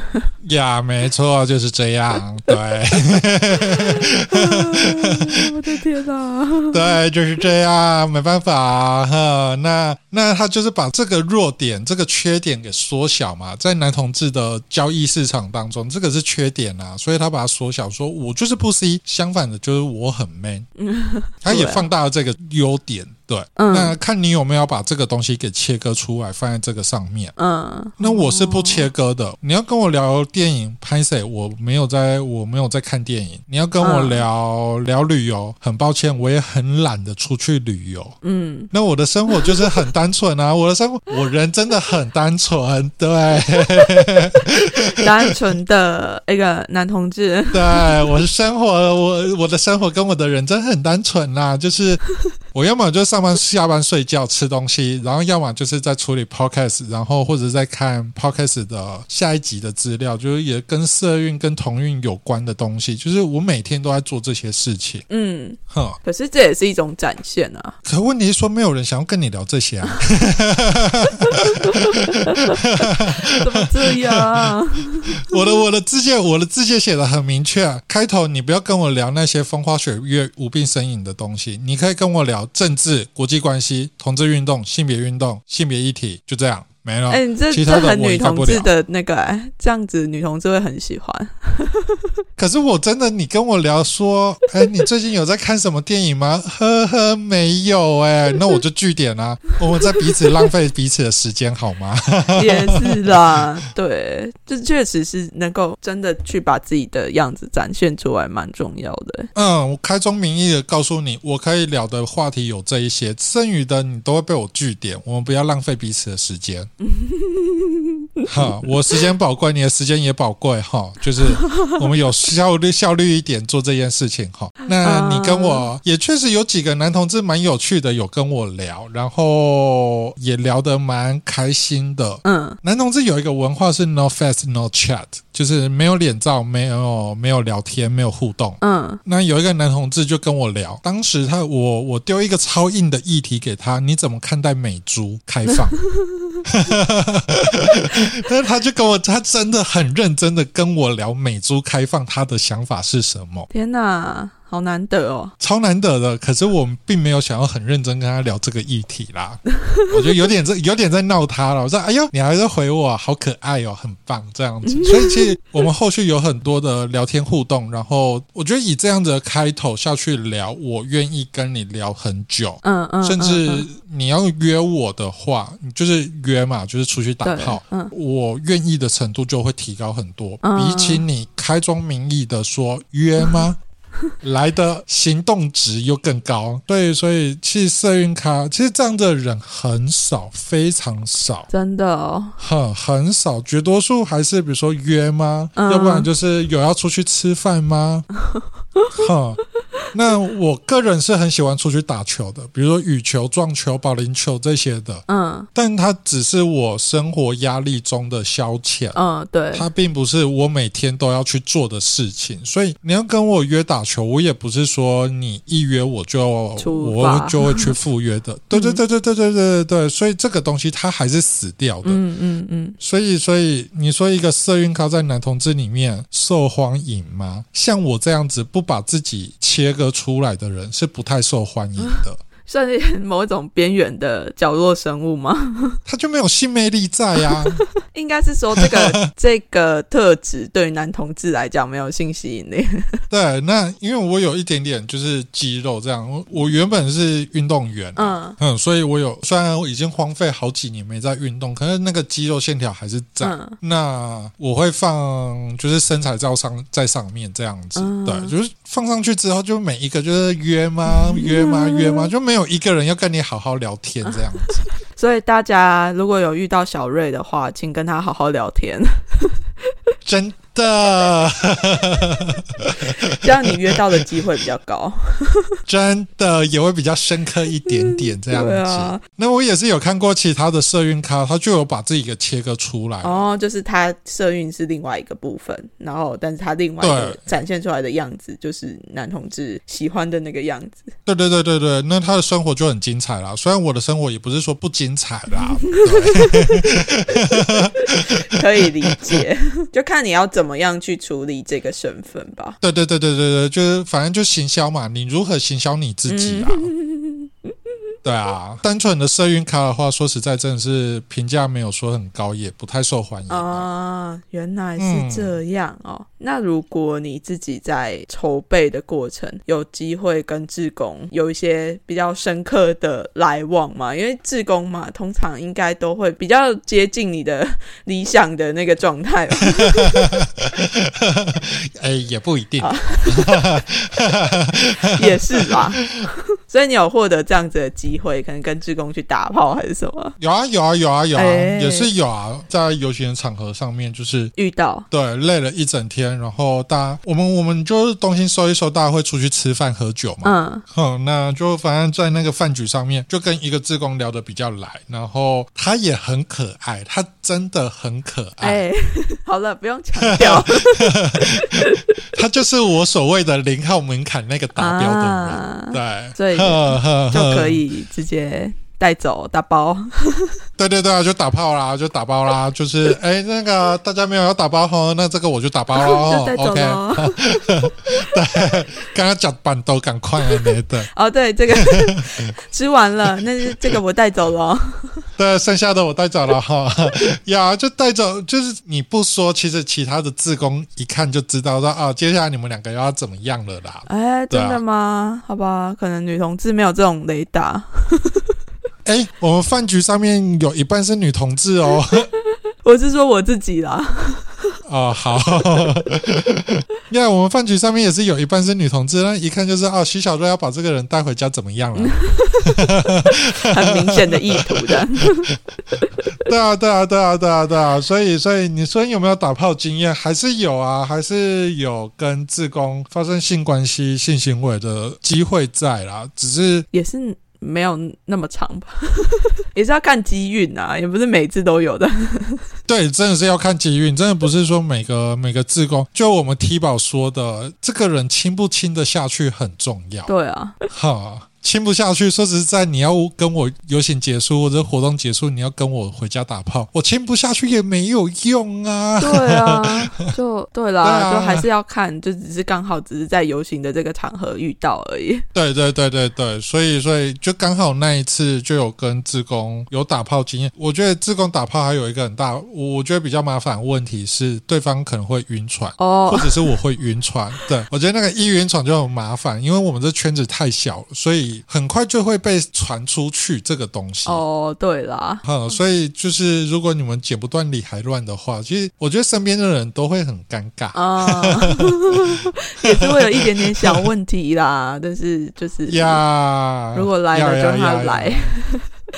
呀，没错，就是这样，对 我的天哪！对，就是这样，没办法哈。那那他就是把这个弱点、这个缺点给缩小嘛，在男同志的交易市场当中，这个是缺点啊，所以他把它缩小，说我就是不 C，相反的就是我很 man，他也放大了这个优多点对，嗯那看你有没有把这个东西给切割出来，放在这个上面。嗯，那我是不切割的。你要跟我聊电影，拍谁？我没有在，我没有在看电影。你要跟我嗯聊、聊旅游，很抱歉，我也很懒得出去旅游。嗯，那我的生活就是很单纯啊，我的生活，我人真的很单纯，对 单纯的一个男同志。对，我的生活，我我的生活跟我的人真的很单纯啦，就是我要么就上班下班睡觉吃东西，然后要么就是在处理 podcast，然后或者在看 podcast 的下一集的资料，就是也跟社运跟同运有关的东西，就是我每天都在做这些事情，嗯，哼。可是这也是一种展现啊。可问题是说，没有人想要跟你聊这些啊。怎么这样？我的我的字界我的字界写的很明确，开头你不要跟我聊那些风花雪月、无病呻吟的东西，你可以跟我聊政治、国际关系、同志运动、性别运动、性别议题，就这样。没了。哎、你这这很女同志的那个、哎这样子女同志会很喜欢。可是我真的，你跟我聊说，哎，你最近有在看什么电影吗？呵呵，没有哎、那我就据点啦、我们在彼此浪费彼此的时间好吗？也是啦，对，这确实是能够真的去把自己的样子展现出来，蛮重要的。嗯，我开宗明义的告诉你，我可以聊的话题有这一些，剩余的你都会被我据点。我们不要浪费彼此的时间。哈，我时间宝贵，你的时间也宝贵哈。就是我们有效率效率一点做这件事情哈。那你跟我也确实有几个男同志蛮有趣的，有跟我聊，然后也聊得蛮开心的。嗯男同志有一个文化是 no face no chat，就是没有脸照，没有没有聊天，没有互动。嗯那有一个男同志就跟我聊，当时他我我丢一个超硬的议题给他，你怎么看待美猪开放？但是他就跟我，他真的很认真的跟我聊美猪开放，他的想法是什么？天哪，好难得哦。超难得的，可是我们并没有想要很认真跟他聊这个议题啦。我觉得有点在有点在闹他了。我说：“哎呦，你还在回我，好可爱哦，很棒这样子。”所以其实我们后续有很多的聊天互动，然后我觉得以这样子的开头下去聊，我愿意跟你聊很久。嗯嗯，甚至嗯你要约我的话，你就是约嘛，就是出去打炮，嗯我愿意的程度就会提高很多，嗯比起你开宗明义的说约吗？来的行动值又更高。对，所以其实社运咖，其实这样的人很少，非常少。真的哦，很很少，绝多数还是比如说约吗？嗯要不然就是有要出去吃饭吗？哈，那我个人是很喜欢出去打球的，比如说羽球、撞球、保龄球这些的，嗯但它只是我生活压力中的消遣。嗯，对，它并不是我每天都要去做的事情，所以你要跟我约打球，我也不是说你一约我就我就会去赴约的。对对对对对对对对对，所以这个东西它还是死掉的。嗯嗯嗯，所以，所以你说一个色运咖在男同志里面受欢迎吗？像我这样子不把自己切割出来的人是不太受欢迎的，算是某种边缘的角落生物吗？他就没有性魅力在呀、应该是说这个 这个特质对于男同志来讲没有性吸引力。对，那因为我有一点点就是肌肉这样，我我原本是运动员。嗯嗯，所以我有虽然我已经荒废好几年没在运动，可是那个肌肉线条还是在。嗯那我会放就是身材照上在上面这样子，嗯对，就是放上去之后，就每一个就是约吗约吗约吗，就没有一个人要跟你好好聊天这样子。所以大家如果有遇到小瑞的话，请跟他好好聊天，真的，这样你约到的机会比较高。真的也会比较深刻一点点这样子。那我也是有看过其他的社运咖，他就有把自己给切割出来。哦，就是他社运是另外一个部分，然后但是他另外一个展现出来的样子就是男同志喜欢的那个样子。对对对对对，那他的生活就很精彩啦。虽然我的生活也不是说不精彩啦，可以理解，就看你要怎么样去处理这个身份吧。对对对对对对，就是反正就行销嘛，你如何行销你自己啊？对啊，单纯的社运卡的话，说实在，真的是评价没有说很高，也不太受欢迎。啊，原来是这样哦。那如果你自己在筹备的过程，有机会跟志工有一些比较深刻的来往嘛？因为志工嘛，通常应该都会比较接近你的理想的那个状态吧。哎，也不一定。也是啦。所以你有获得这样子的机会，可能跟志工去打炮还是什么？有啊有啊有啊有啊，哎。也是有啊，在游行的场合上面，就是遇到。对累了一整天，然后大家我们我们就是东西收一收，大家会出去吃饭喝酒嘛。嗯。嗯，那就反正在那个饭局上面，就跟一个志工聊得比较来，然后他也很可爱，他真的很可爱，哎、好了，不用强调。他就是我所谓的零号门槛那个达标的人，啊对，所以呵呵 就可以直接带走打包。对对对啊，就打炮啦，就打包啦，就是 哎，那个大家没有要打包哈，那这个我就打包喽 就带走，OK，刚刚讲板都赶快啊，你的，哦，对，这个吃完了，那是这个我带走了。对，剩下的我带走了哈，呀，就带走，就是你不说，其实其他的志工一看就知道说啊，接下来你们两个要怎么样了啦。哎，真的吗？好吧，可能女同志没有这种雷达。哎，我们饭局上面有一半是女同志哦。我是说我自己啦。哦，好，呀，我们饭局上面也是有一半是女同志，那一看就是哦，徐小瑞要把这个人带回家怎么样了？很明显的意图的。对啊，对啊，对啊，对啊，对啊，所以，所以你说有没有打炮经验？还是有啊，还是有跟志工发生性关系、性行为的机会在啦，只是也是没有那么长吧，也是要看机运啊，也不是每次都有的。对，真的是要看机运，真的不是说每个每个自工，就我们 T 宝说的，这个人亲不亲得下去很重要。对啊，哈，亲不下去。说实在，你要跟我游行结束或者活动结束，你要跟我回家打炮，我亲不下去也没有用啊。对啊，就对啦，对啊就还是要看，就只是刚好只是在游行的这个场合遇到而已。对对对对对，所以所以就刚好那一次就有跟志工有打炮经验。我觉得志工打炮还有一个很大，我我觉得比较麻烦的问题是对方可能会晕船。哦或哦，者是我会晕船，对我觉得那个一晕船就很麻烦，因为我们这圈子太小了，所以以很快就会被传出去这个东西。哦，对啦，嗯，所以就是如果你们剪不断理还乱的话，其实我觉得身边的人都会很尴尬。啊，也是会有一点点小问题啦，但是就是呀，如果来了就让他呀来，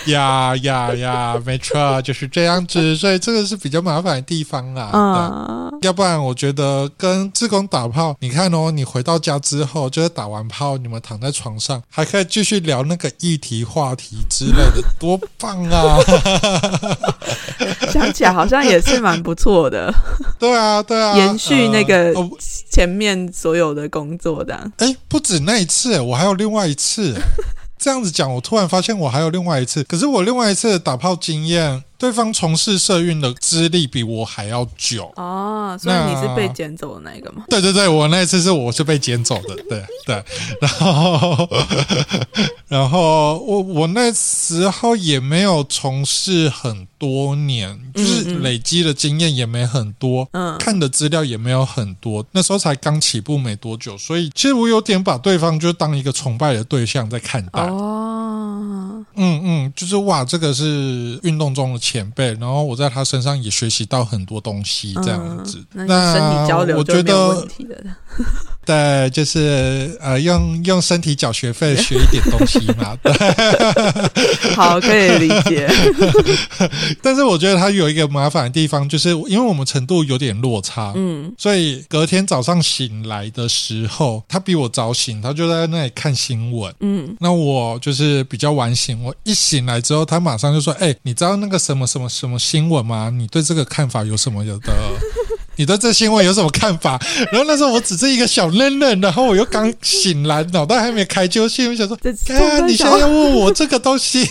呀呀呀，没错，就是这样子，所以这个是比较麻烦的地方啦。啊，对要不然我觉得跟志工打炮，你看哦，你回到家之后，就是打完炮，你们躺在床上，还可以继续聊那个议题、话题之类的，多棒啊！想起来好像也是蛮不错的，对啊，对啊，延续那个前面所有的工作的。哎，不止那一次，我还有另外一次。这样子讲，我突然发现我还有另外一次，可是我另外一次的打炮经验，对方从事社运的资历比我还要久。哦，所以你是被捡走的那一个吗？对对对，我那一次是我是被捡走的，对 对，然后然后我我那时候也没有从事很多年，就是累积的经验也没很多，嗯看的资料也没有很多，那时候才刚起步没多久，所以其实我有点把对方就当一个崇拜的对象在看待。哦，嗯嗯，就是哇，这个是运动中的前辈，然后我在他身上也学习到很多东西，这样子。嗯那我觉得。对，就是呃，用用身体缴学费学一点东西嘛。对，好，可以理解。但是我觉得他有一个麻烦的地方，就是因为我们程度有点落差，嗯所以隔天早上醒来的时候，他比我早醒，他就在那里看新闻。嗯，那我就是比较晚醒，我一醒来之后，他马上就说：“哎、你知道那个什么什么什么新闻吗？你对这个看法有什么有的？你对这新闻有什么看法？” 然后那时候我只是一个小嫩嫩，然后我又刚醒来，脑袋还没开就心里想说这：“看你现在要问我这个东西，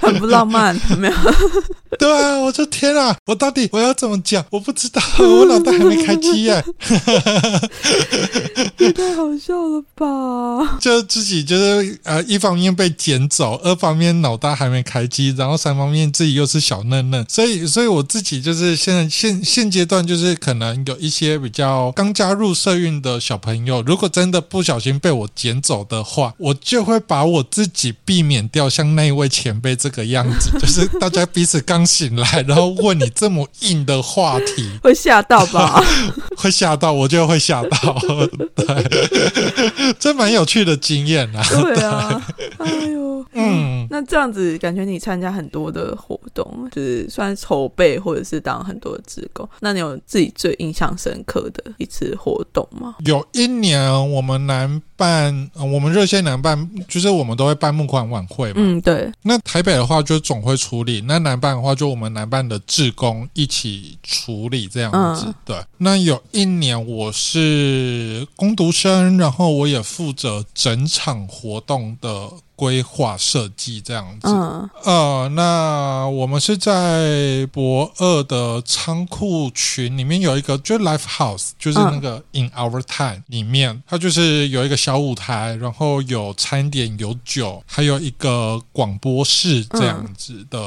很不浪漫，没有？对啊，我说天啊，我到底我要怎么讲？我不知道，我脑袋还没开机耶。”也太好笑了吧！就自己就是呃，一方面被捡走，二方面脑袋还没开机，然后三方面自己又是小嫩嫩，所以所以我自己就是现在现现阶段就是可能有一些比较刚加入社运的小朋友，如果真的不小心被我捡走的话，我就会把我自己避免掉像那一位前辈这个样子，就是大家彼此刚醒来，然后问你这么硬的话题，会吓到吧？会吓到，我就会吓到，对，这蛮有趣的经验啊。对啊，哎呦，嗯，那这样子感觉你参加很多的活动，就是算筹备或者是当很多的职工。那你有自己最印象深刻的一次活动吗？有一年我们南办，呃我们热线南办，就是我们都会办募款晚会嘛。嗯，对，那台北的话就总会处理，那南办的话就我们南办的志工一起处理这样子。嗯对，那有一年我是攻读生，然后我也负责整场活动的规划设计这样子。嗯呃，那我们是在博二的仓库群里面有一个，就是 Life House，就是那个 In Our Time 里面，它就是有一个小舞台，然后有餐点、有酒，还有一个广播室这样子的。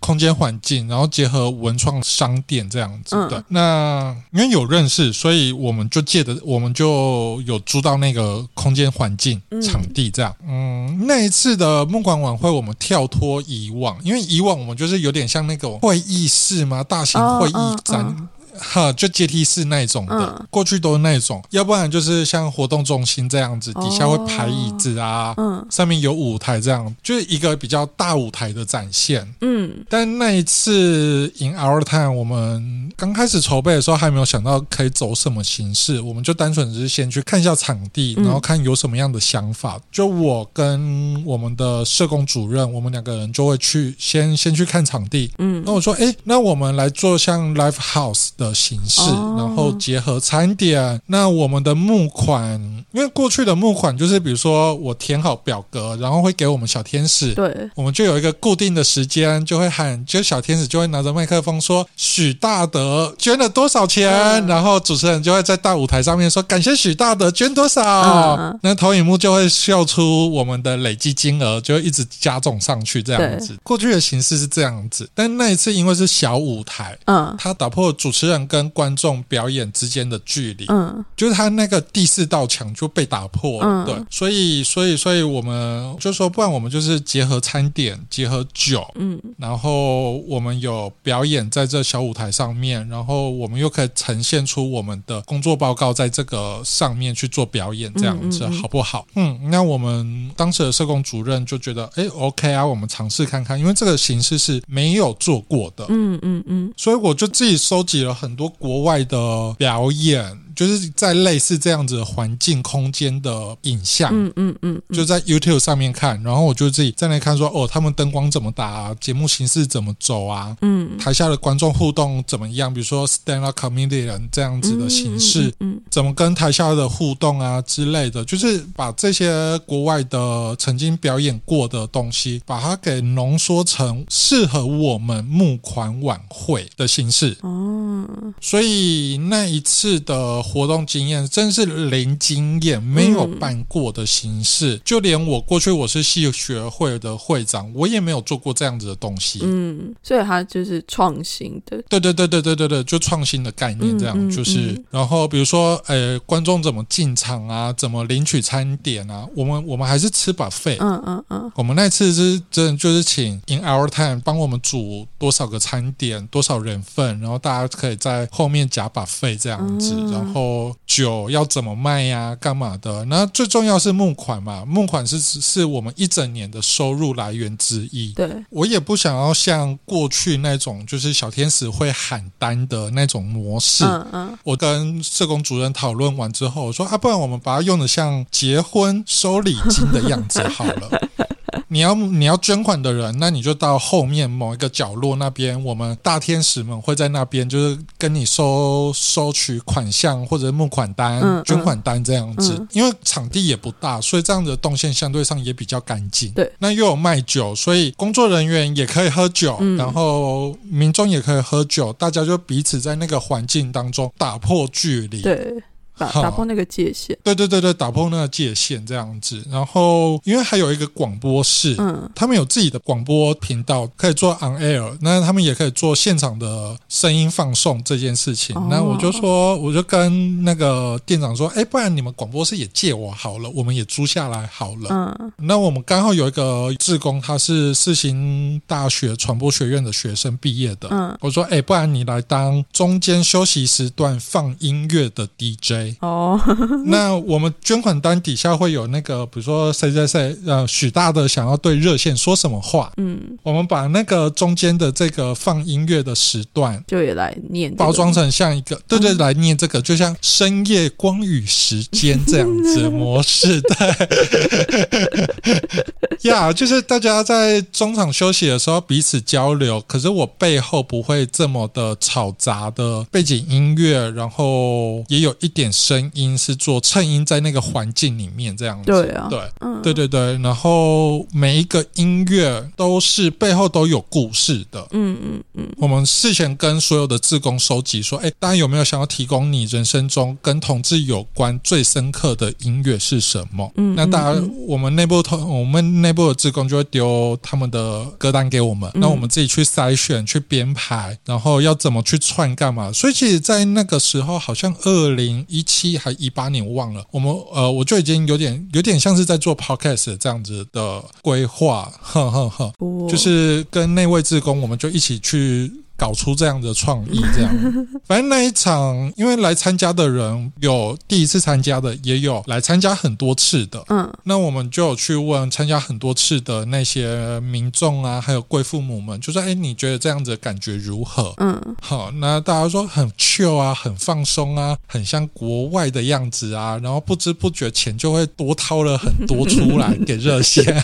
空间环境，然后结合文创商店这样子的。嗯那因为有认识，所以我们就借的，我们就有租到那个空间环境嗯场地这样。嗯，那一次的木管晚会，我们跳脱以往，因为以往我们就是有点像那种会议室嘛，大型会议展。哈，就阶梯式那种的，嗯过去都是那种，要不然就是像活动中心这样子，底下会排椅子啊，嗯上面有舞台这样，就是一个比较大舞台的展现。嗯但那一次 In Our Time，我们刚开始筹备的时候还没有想到可以走什么形式，我们就单纯只是先去看一下场地，嗯然后看有什么样的想法。就我跟我们的社工主任，我们两个人就会去先先去看场地。嗯那我说，诶，那我们来做像 Live House 的形式，哦然后结合餐点。那我们的募款，因为过去的募款就是比如说我填好表格，然后会给我们小天使，对，我们就有一个固定的时间，就会喊，就小天使就会拿着麦克风说许大德捐了多少钱，嗯然后主持人就会在大舞台上面说感谢许大德捐多少，那投影幕就会秀出我们的累计金额，就会一直加重上去这样子。过去的形式是这样子，但那一次因为是小舞台。嗯他打破主持跟观众表演之间的距离，嗯。就是他那个第四道墙就被打破了。嗯。对，所以所以所以我们就说，不然我们就是结合餐点，结合酒，嗯。然后我们有表演在这小舞台上面，然后我们又可以呈现出我们的工作报告在这个上面去做表演，这样子、嗯嗯嗯。好不好？嗯，那我们当时的社工主任就觉得，哎，OK 啊，我们尝试看看，因为这个形式是没有做过的，嗯嗯嗯。所以我就自己收集了很多国外的表演，就是在类似这样子的环境空间的影像。嗯嗯嗯，就在 YouTube 上面看，然后我就自己在那看说，哦，他们灯光怎么打、啊，节目形式怎么走啊，嗯台下的观众互动怎么样？比如说 stand up comedian 这样子的形式，嗯怎么跟台下的互动啊之类的，就是把这些国外的曾经表演过的东西，把它给浓缩成适合我们募款晚会的形式。哦，所以那一次的活动经验真是零经验，没有办过的形式。就连我过去我是戏学会的会长，我也没有做过这样子的东西。嗯，所以它就是创新的，对对对对对对对，就创新的概念这样，就是嗯然后比如说，呃，观众怎么进场啊，怎么领取餐点啊，我们我们还是吃 buffet。嗯嗯嗯我们那次是真的就是请 In Our Time 帮我们煮多少个餐点，多少人份，然后大家可以在后面夹把费这样子，嗯然后酒要怎么卖呀、干嘛的？那最重要是募款嘛，募款是是我们一整年的收入来源之一。对，我也不想要像过去那种就是小天使会喊单的那种模式。嗯嗯我跟社工主任讨论完之后，我说啊，不然我们把它用的像结婚收礼金的样子好了。你要你要捐款的人，那你就到后面某一个角落那边，我们大天使们会在那边，就是跟你收收取款项或者募款单、捐款单这样子。嗯因为场地也不大，所以这样子的动线相对上也比较干净。对，那又有卖酒，所以工作人员也可以喝酒，嗯然后民众也可以喝酒，大家就彼此在那个环境当中打破距离。对，打破那个界限，对对对对，打破那个界限这样子。然后因为还有一个广播室，嗯他们有自己的广播频道，可以做 on air，那他们也可以做现场的声音放送这件事情。哦那我就说，我就跟那个店长说，哎，不然你们广播室也借我好了，我们也租下来好了。嗯那我们刚好有一个志工，他是世新大学传播学院的学生毕业的。嗯我说，哎，不然你来当中间休息时段放音乐的 DJ。哦，那我们捐款单底下会有那个，比如说谁谁谁，呃，许大的想要对热线说什么话，嗯，我们把那个中间的这个放音乐的时段。就也来念这个。包装成像一个对对来念这个，就像深夜光与时间这样子的模式，对。呀就是大家在中场休息的时候彼此交流，可是我背后不会这么的吵杂的背景音乐，然后也有一点声音是做衬音在那个环境里面这样子，对啊对。嗯对对对，然后每一个音乐都是背后都有故事的，嗯嗯嗯我们事前跟所有的志工收集说，哎，大家有没有想要提供你人生中跟同志有关最深刻的音乐是什么？嗯那大家嗯我们内部同我们内部的志工就会丢他们的歌单给我们，嗯那我们自己去筛选、去编排，然后要怎么去串干嘛？所以其实，在那个时候，好像二零一七还一八年，我忘了，我们呃，我就已经有点有点像是在做 podcast 这样子的规划，呵呵呵。就是跟那位志工，我们就一起去搞出这样的创意，这样。反正那一场，因为来参加的人有第一次参加的，也有来参加很多次的。嗯那我们就有去问参加很多次的那些民众啊，还有贵父母们，就说：“哎，你觉得这样子的感觉如何？”嗯好，那大家说很 chill 啊，很放松啊，很像国外的样子啊，然后不知不觉钱就会多掏了很多出来给热线。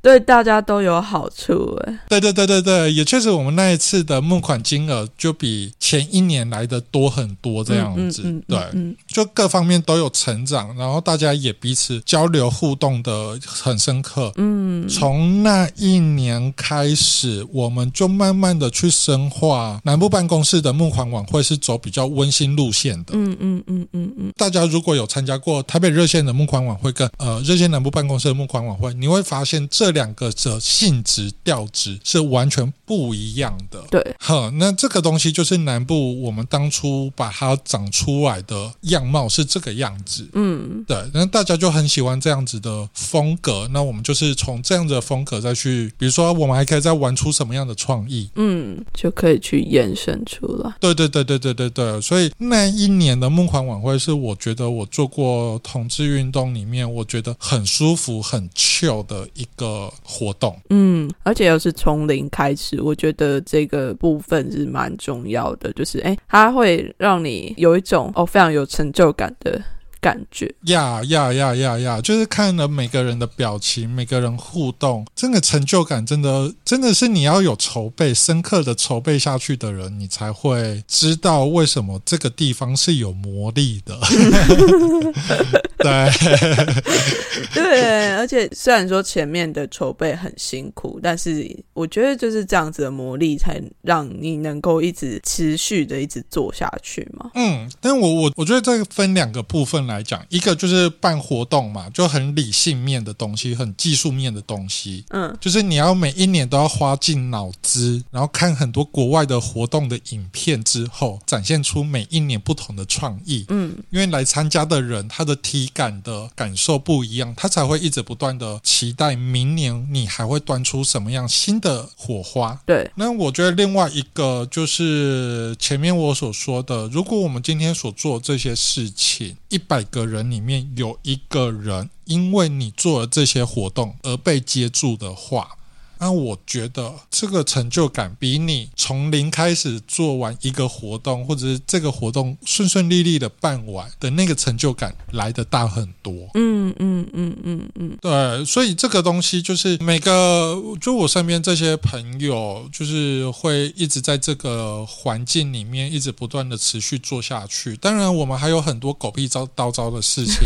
对大家都有好处哎，对对对对对，也确实，我们那一次的募款金额就比前一年来的多很多，这样子。嗯嗯嗯对，嗯就各方面都有成长，然后大家也彼此交流互动的很深刻。嗯从那一年开始，我们就慢慢的去深化南部办公室的募款晚会是走比较温馨路线的。嗯嗯嗯嗯嗯大家如果有参加过台北热线的募款晚会跟呃热线南部办公室的募款晚会，你会发现这两个的性质调职是完全不一样的。对，呵，那这个东西就是南部我们当初把它长出来的样貌是这个样子。嗯，对，那大家就很喜欢这样子的风格。那我们就是从这样子的风格再去，比如说我们还可以再玩出什么样的创意。嗯，就可以去延伸出来。对对对对对对对，所以那一年的梦款晚会是我觉得我做过同志运动里面，我觉得很舒服、很 chill 的一个活动。嗯，而且又是从零开始，我觉得这个部分是蛮重要的，就是哎，它会让你有一种哦非常有成就感的。感觉呀呀呀呀呀！就是看了每个人的表情，每个人互动，这个成就感真的真的是你要有筹备、深刻的筹备下去的人，你才会知道为什么这个地方是有魔力的。对 对，而且虽然说前面的筹备很辛苦，但是我觉得就是这样子的魔力，才让你能够一直持续的一直做下去嘛。嗯，但我我我觉得这个分两个部分。来讲，一个就是办活动嘛，就很理性面的东西，很技术面的东西。嗯，就是你要每一年都要花尽脑汁，然后看很多国外的活动的影片之后，展现出每一年不同的创意。嗯，因为来参加的人他的体感的感受不一样，他才会一直不断的期待明年你还会端出什么样新的火花。对，那我觉得另外一个就是前面我所说的，如果我们今天所做这些事情，一百。百个人里面有一个人，因为你做了这些活动而被接住的话。那我觉得这个成就感比你从零开始做完一个活动，或者是这个活动顺顺利利的办完的那个成就感来的大很多。嗯嗯嗯嗯嗯，对，所以这个东西就是每个就我身边这些朋友，就是会一直在这个环境里面一直不断的持续做下去。当然，我们还有很多狗屁招刀招的事情，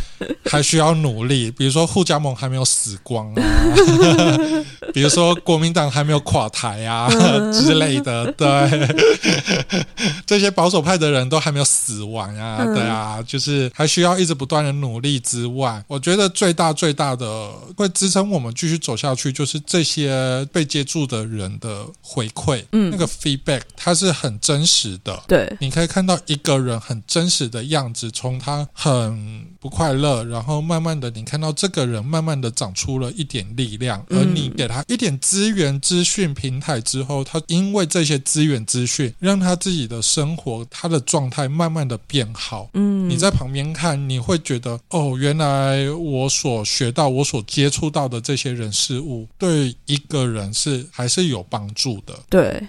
还需要努力。比如说，互加盟还没有死光啊。比如说国民党还没有垮台啊 之类的，对，这些保守派的人都还没有死亡啊，对啊，就是还需要一直不断的努力之外，我觉得最大最大的会支撑我们继续走下去，就是这些被接住的人的回馈，嗯，那个 feedback 它是很真实的，对，你可以看到一个人很真实的样子，从他很不快乐，然后慢慢的你看到这个人慢慢的长出了一点力量，而你给他。一点资源资讯平台之后，他因为这些资源资讯，让他自己的生活他的状态慢慢的变好。嗯，你在旁边看，你会觉得哦，原来我所学到、我所接触到的这些人事物，对一个人是还是有帮助的。对。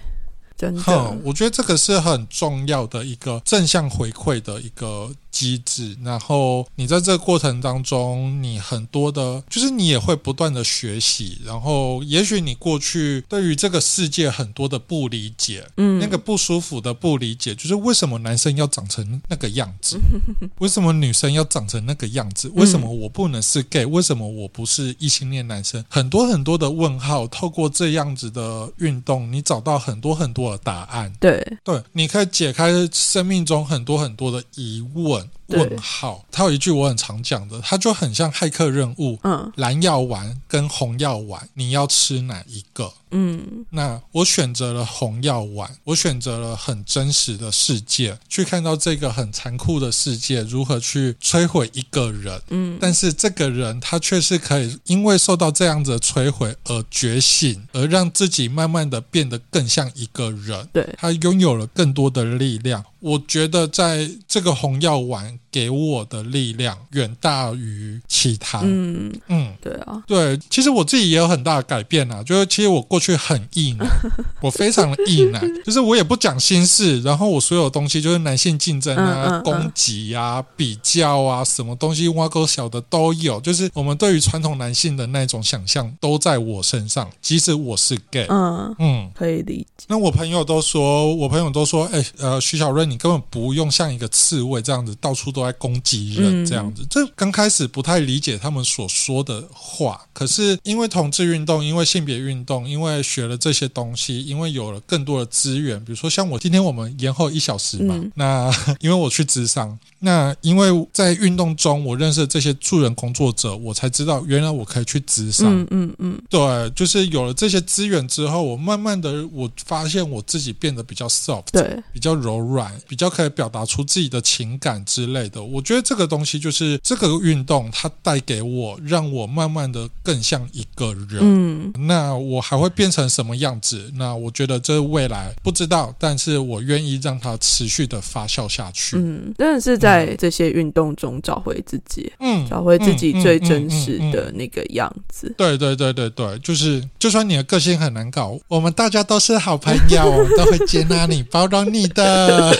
真的，我觉得这个是很重要的一个正向回馈的一个机制。然后你在这个过程当中，你很多的，就是你也会不断的学习。然后也许你过去对于这个世界很多的不理解，嗯，那个不舒服的不理解，就是为什么男生要长成那个样子？为什么女生要长成那个样子？为什么我不能是 gay？为什么我不是异性恋男生？很多很多的问号，透过这样子的运动，你找到很多很多的。答案对对，你可以解开生命中很多很多的疑问。问号，他有一句我很常讲的，他就很像骇客任务。嗯，蓝药丸跟红药丸，你要吃哪一个？嗯，那我选择了红药丸，我选择了很真实的世界，去看到这个很残酷的世界如何去摧毁一个人。嗯，但是这个人他却是可以因为受到这样子的摧毁而觉醒，而让自己慢慢的变得更像一个人。对，他拥有了更多的力量。我觉得在这个红药丸给我的力量远大于其他。嗯嗯，对啊，对，其实我自己也有很大的改变啊。就是其实我过去很硬，我非常的硬男，就是我也不讲心事，然后我所有东西就是男性竞争啊、攻击啊、比较啊，什么东西挖沟小的都有。就是我们对于传统男性的那种想象都在我身上，即使我是 gay。嗯嗯，可以理解。那我朋友都说，我朋友都说，哎，呃，徐小润，你根本不用像一个刺猬这样子到处都在攻击人这样子。这刚开始不太理解他们所说的话，可是因为同志运动，因为性别运动，因为为学了这些东西，因为有了更多的资源，比如说像我今天我们延后一小时嘛，嗯那因为我去职商，那因为在运动中我认识这些助人工作者，我才知道原来我可以去职商。嗯嗯嗯，对，就是有了这些资源之后，我慢慢的我发现我自己变得比较 soft，对，比较柔软，比较可以表达出自己的情感之类的。我觉得这个东西就是这个运动，它带给我，让我慢慢的更像一个人。嗯那我还会变成什么样子？那我觉得这未来不知道，但是我愿意让它持续的发酵下去。嗯，真的是在这些运动中找回自己，嗯，找回自己嗯最真实。的那个样子。对对对对对，就是就算你的个性很难搞，我们大家都是好朋友，我们都会接纳你、包容你的。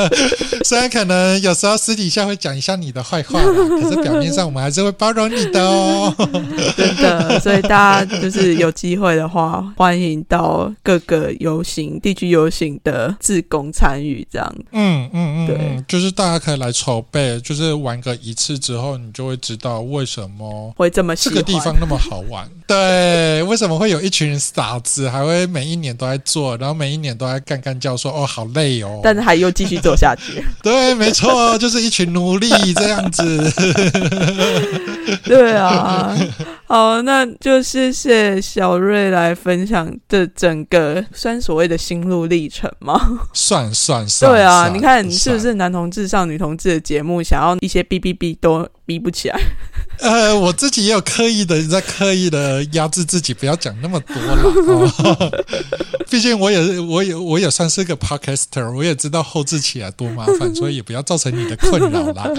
虽然可能有时候私底下会讲一下你的坏话，可是表面上我们还是会包容你的哦。真的，所以大家就是有机会的话，欢迎到各个游行、地区游行的志工参与，这样。嗯嗯嗯，对嗯，就是大家可以来筹备，就是玩个一次之后，你就会知道为什么会这么这个地方那么好玩。对，为什么会有一群傻子，还会每一年都在做，然后每一年都在干干叫说哦好累哦。但是还又继续做下去。对，没错，就是一群奴隶这样子。对啊，好，那就谢谢小瑞来分享这整个算所谓的心路历程吗。算算 算，对啊，你看你是不是男同志上女同志的节目，想要一些哔哔哔都逼不起来？呃，我自己也有刻意的在刻意的压制自己，不要讲那么多了。哦、毕竟我也我也我也算是个 podcaster，我也知道后置起来多麻烦，所以也不要造成你的困扰啦。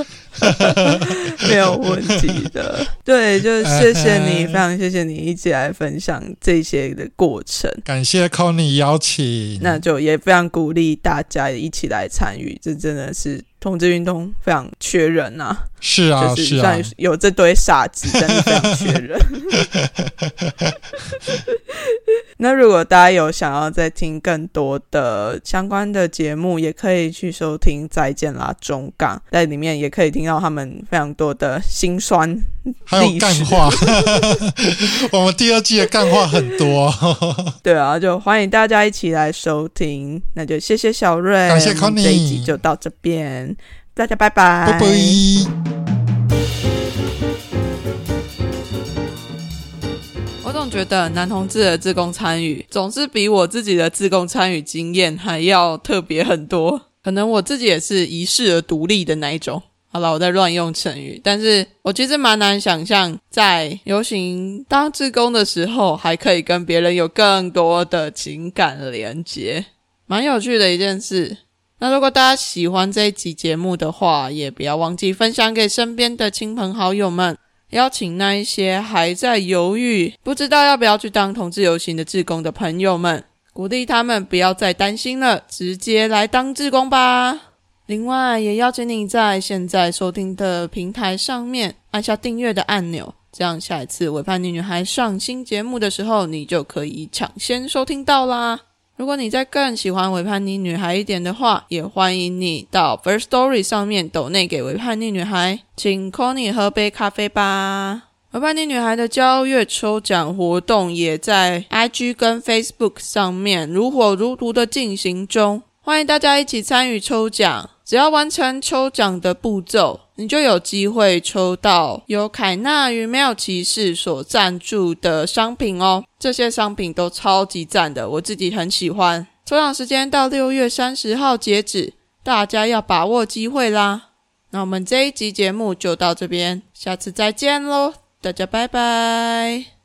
没有问题的。对，就是谢谢你，非常谢谢你一起来分享这些的过程。感谢 Conny 邀请，那就也非常鼓励大家一起来参与，这真的是同志运动非常缺人呐、是啊就是是啊，有这堆傻子，但是非常缺人。那如果大家有想要再听更多的相关的节目，也可以去收听《再见啦中港》，在里面也可以听到他们非常多的辛酸还有。干话，我们第二季的干话很多，对啊，就欢迎大家一起来收听。那就谢谢小瑞，感谢我们 Conny 这一集就到这边，大家拜拜，我总觉得男同志的自贡参与总是比我自己的自贡参与经验还要特别很多。可能我自己也是遗世而独立的那一种。好了，我在乱用成语，但是我其实蛮难想象，在游行当志工的时候，还可以跟别人有更多的情感连接，蛮有趣的一件事。那如果大家喜欢这一集节目的话，也不要忘记分享给身边的亲朋好友们。邀请那一些还在犹豫、不知道要不要去当同志游行的志工的朋友们，鼓励他们不要再担心了，直接来当志工吧。另外，也邀请你在现在收听的平台上面按下订阅的按钮，这样下一次《伪叛逆女孩》上新节目的时候，你就可以抢先收听到啦。如果你在更喜欢维叛逆女孩一点的话，也欢迎你到 First Story 上面抖内给维叛逆女孩，请 Conny 喝杯咖啡吧。维叛逆女孩的交月抽奖活动也在 IG 跟 Facebook 上面如火如荼的进行中，欢迎大家一起参与抽奖。只要完成抽奖的步骤，你就有机会抽到由凯纳与妙骑士所赞助的商品哦。这些商品都超级赞的，我自己很喜欢。抽奖时间到六月三十号截止，大家要把握机会啦。那我们这一集节目就到这边，下次再见喽，大家拜拜。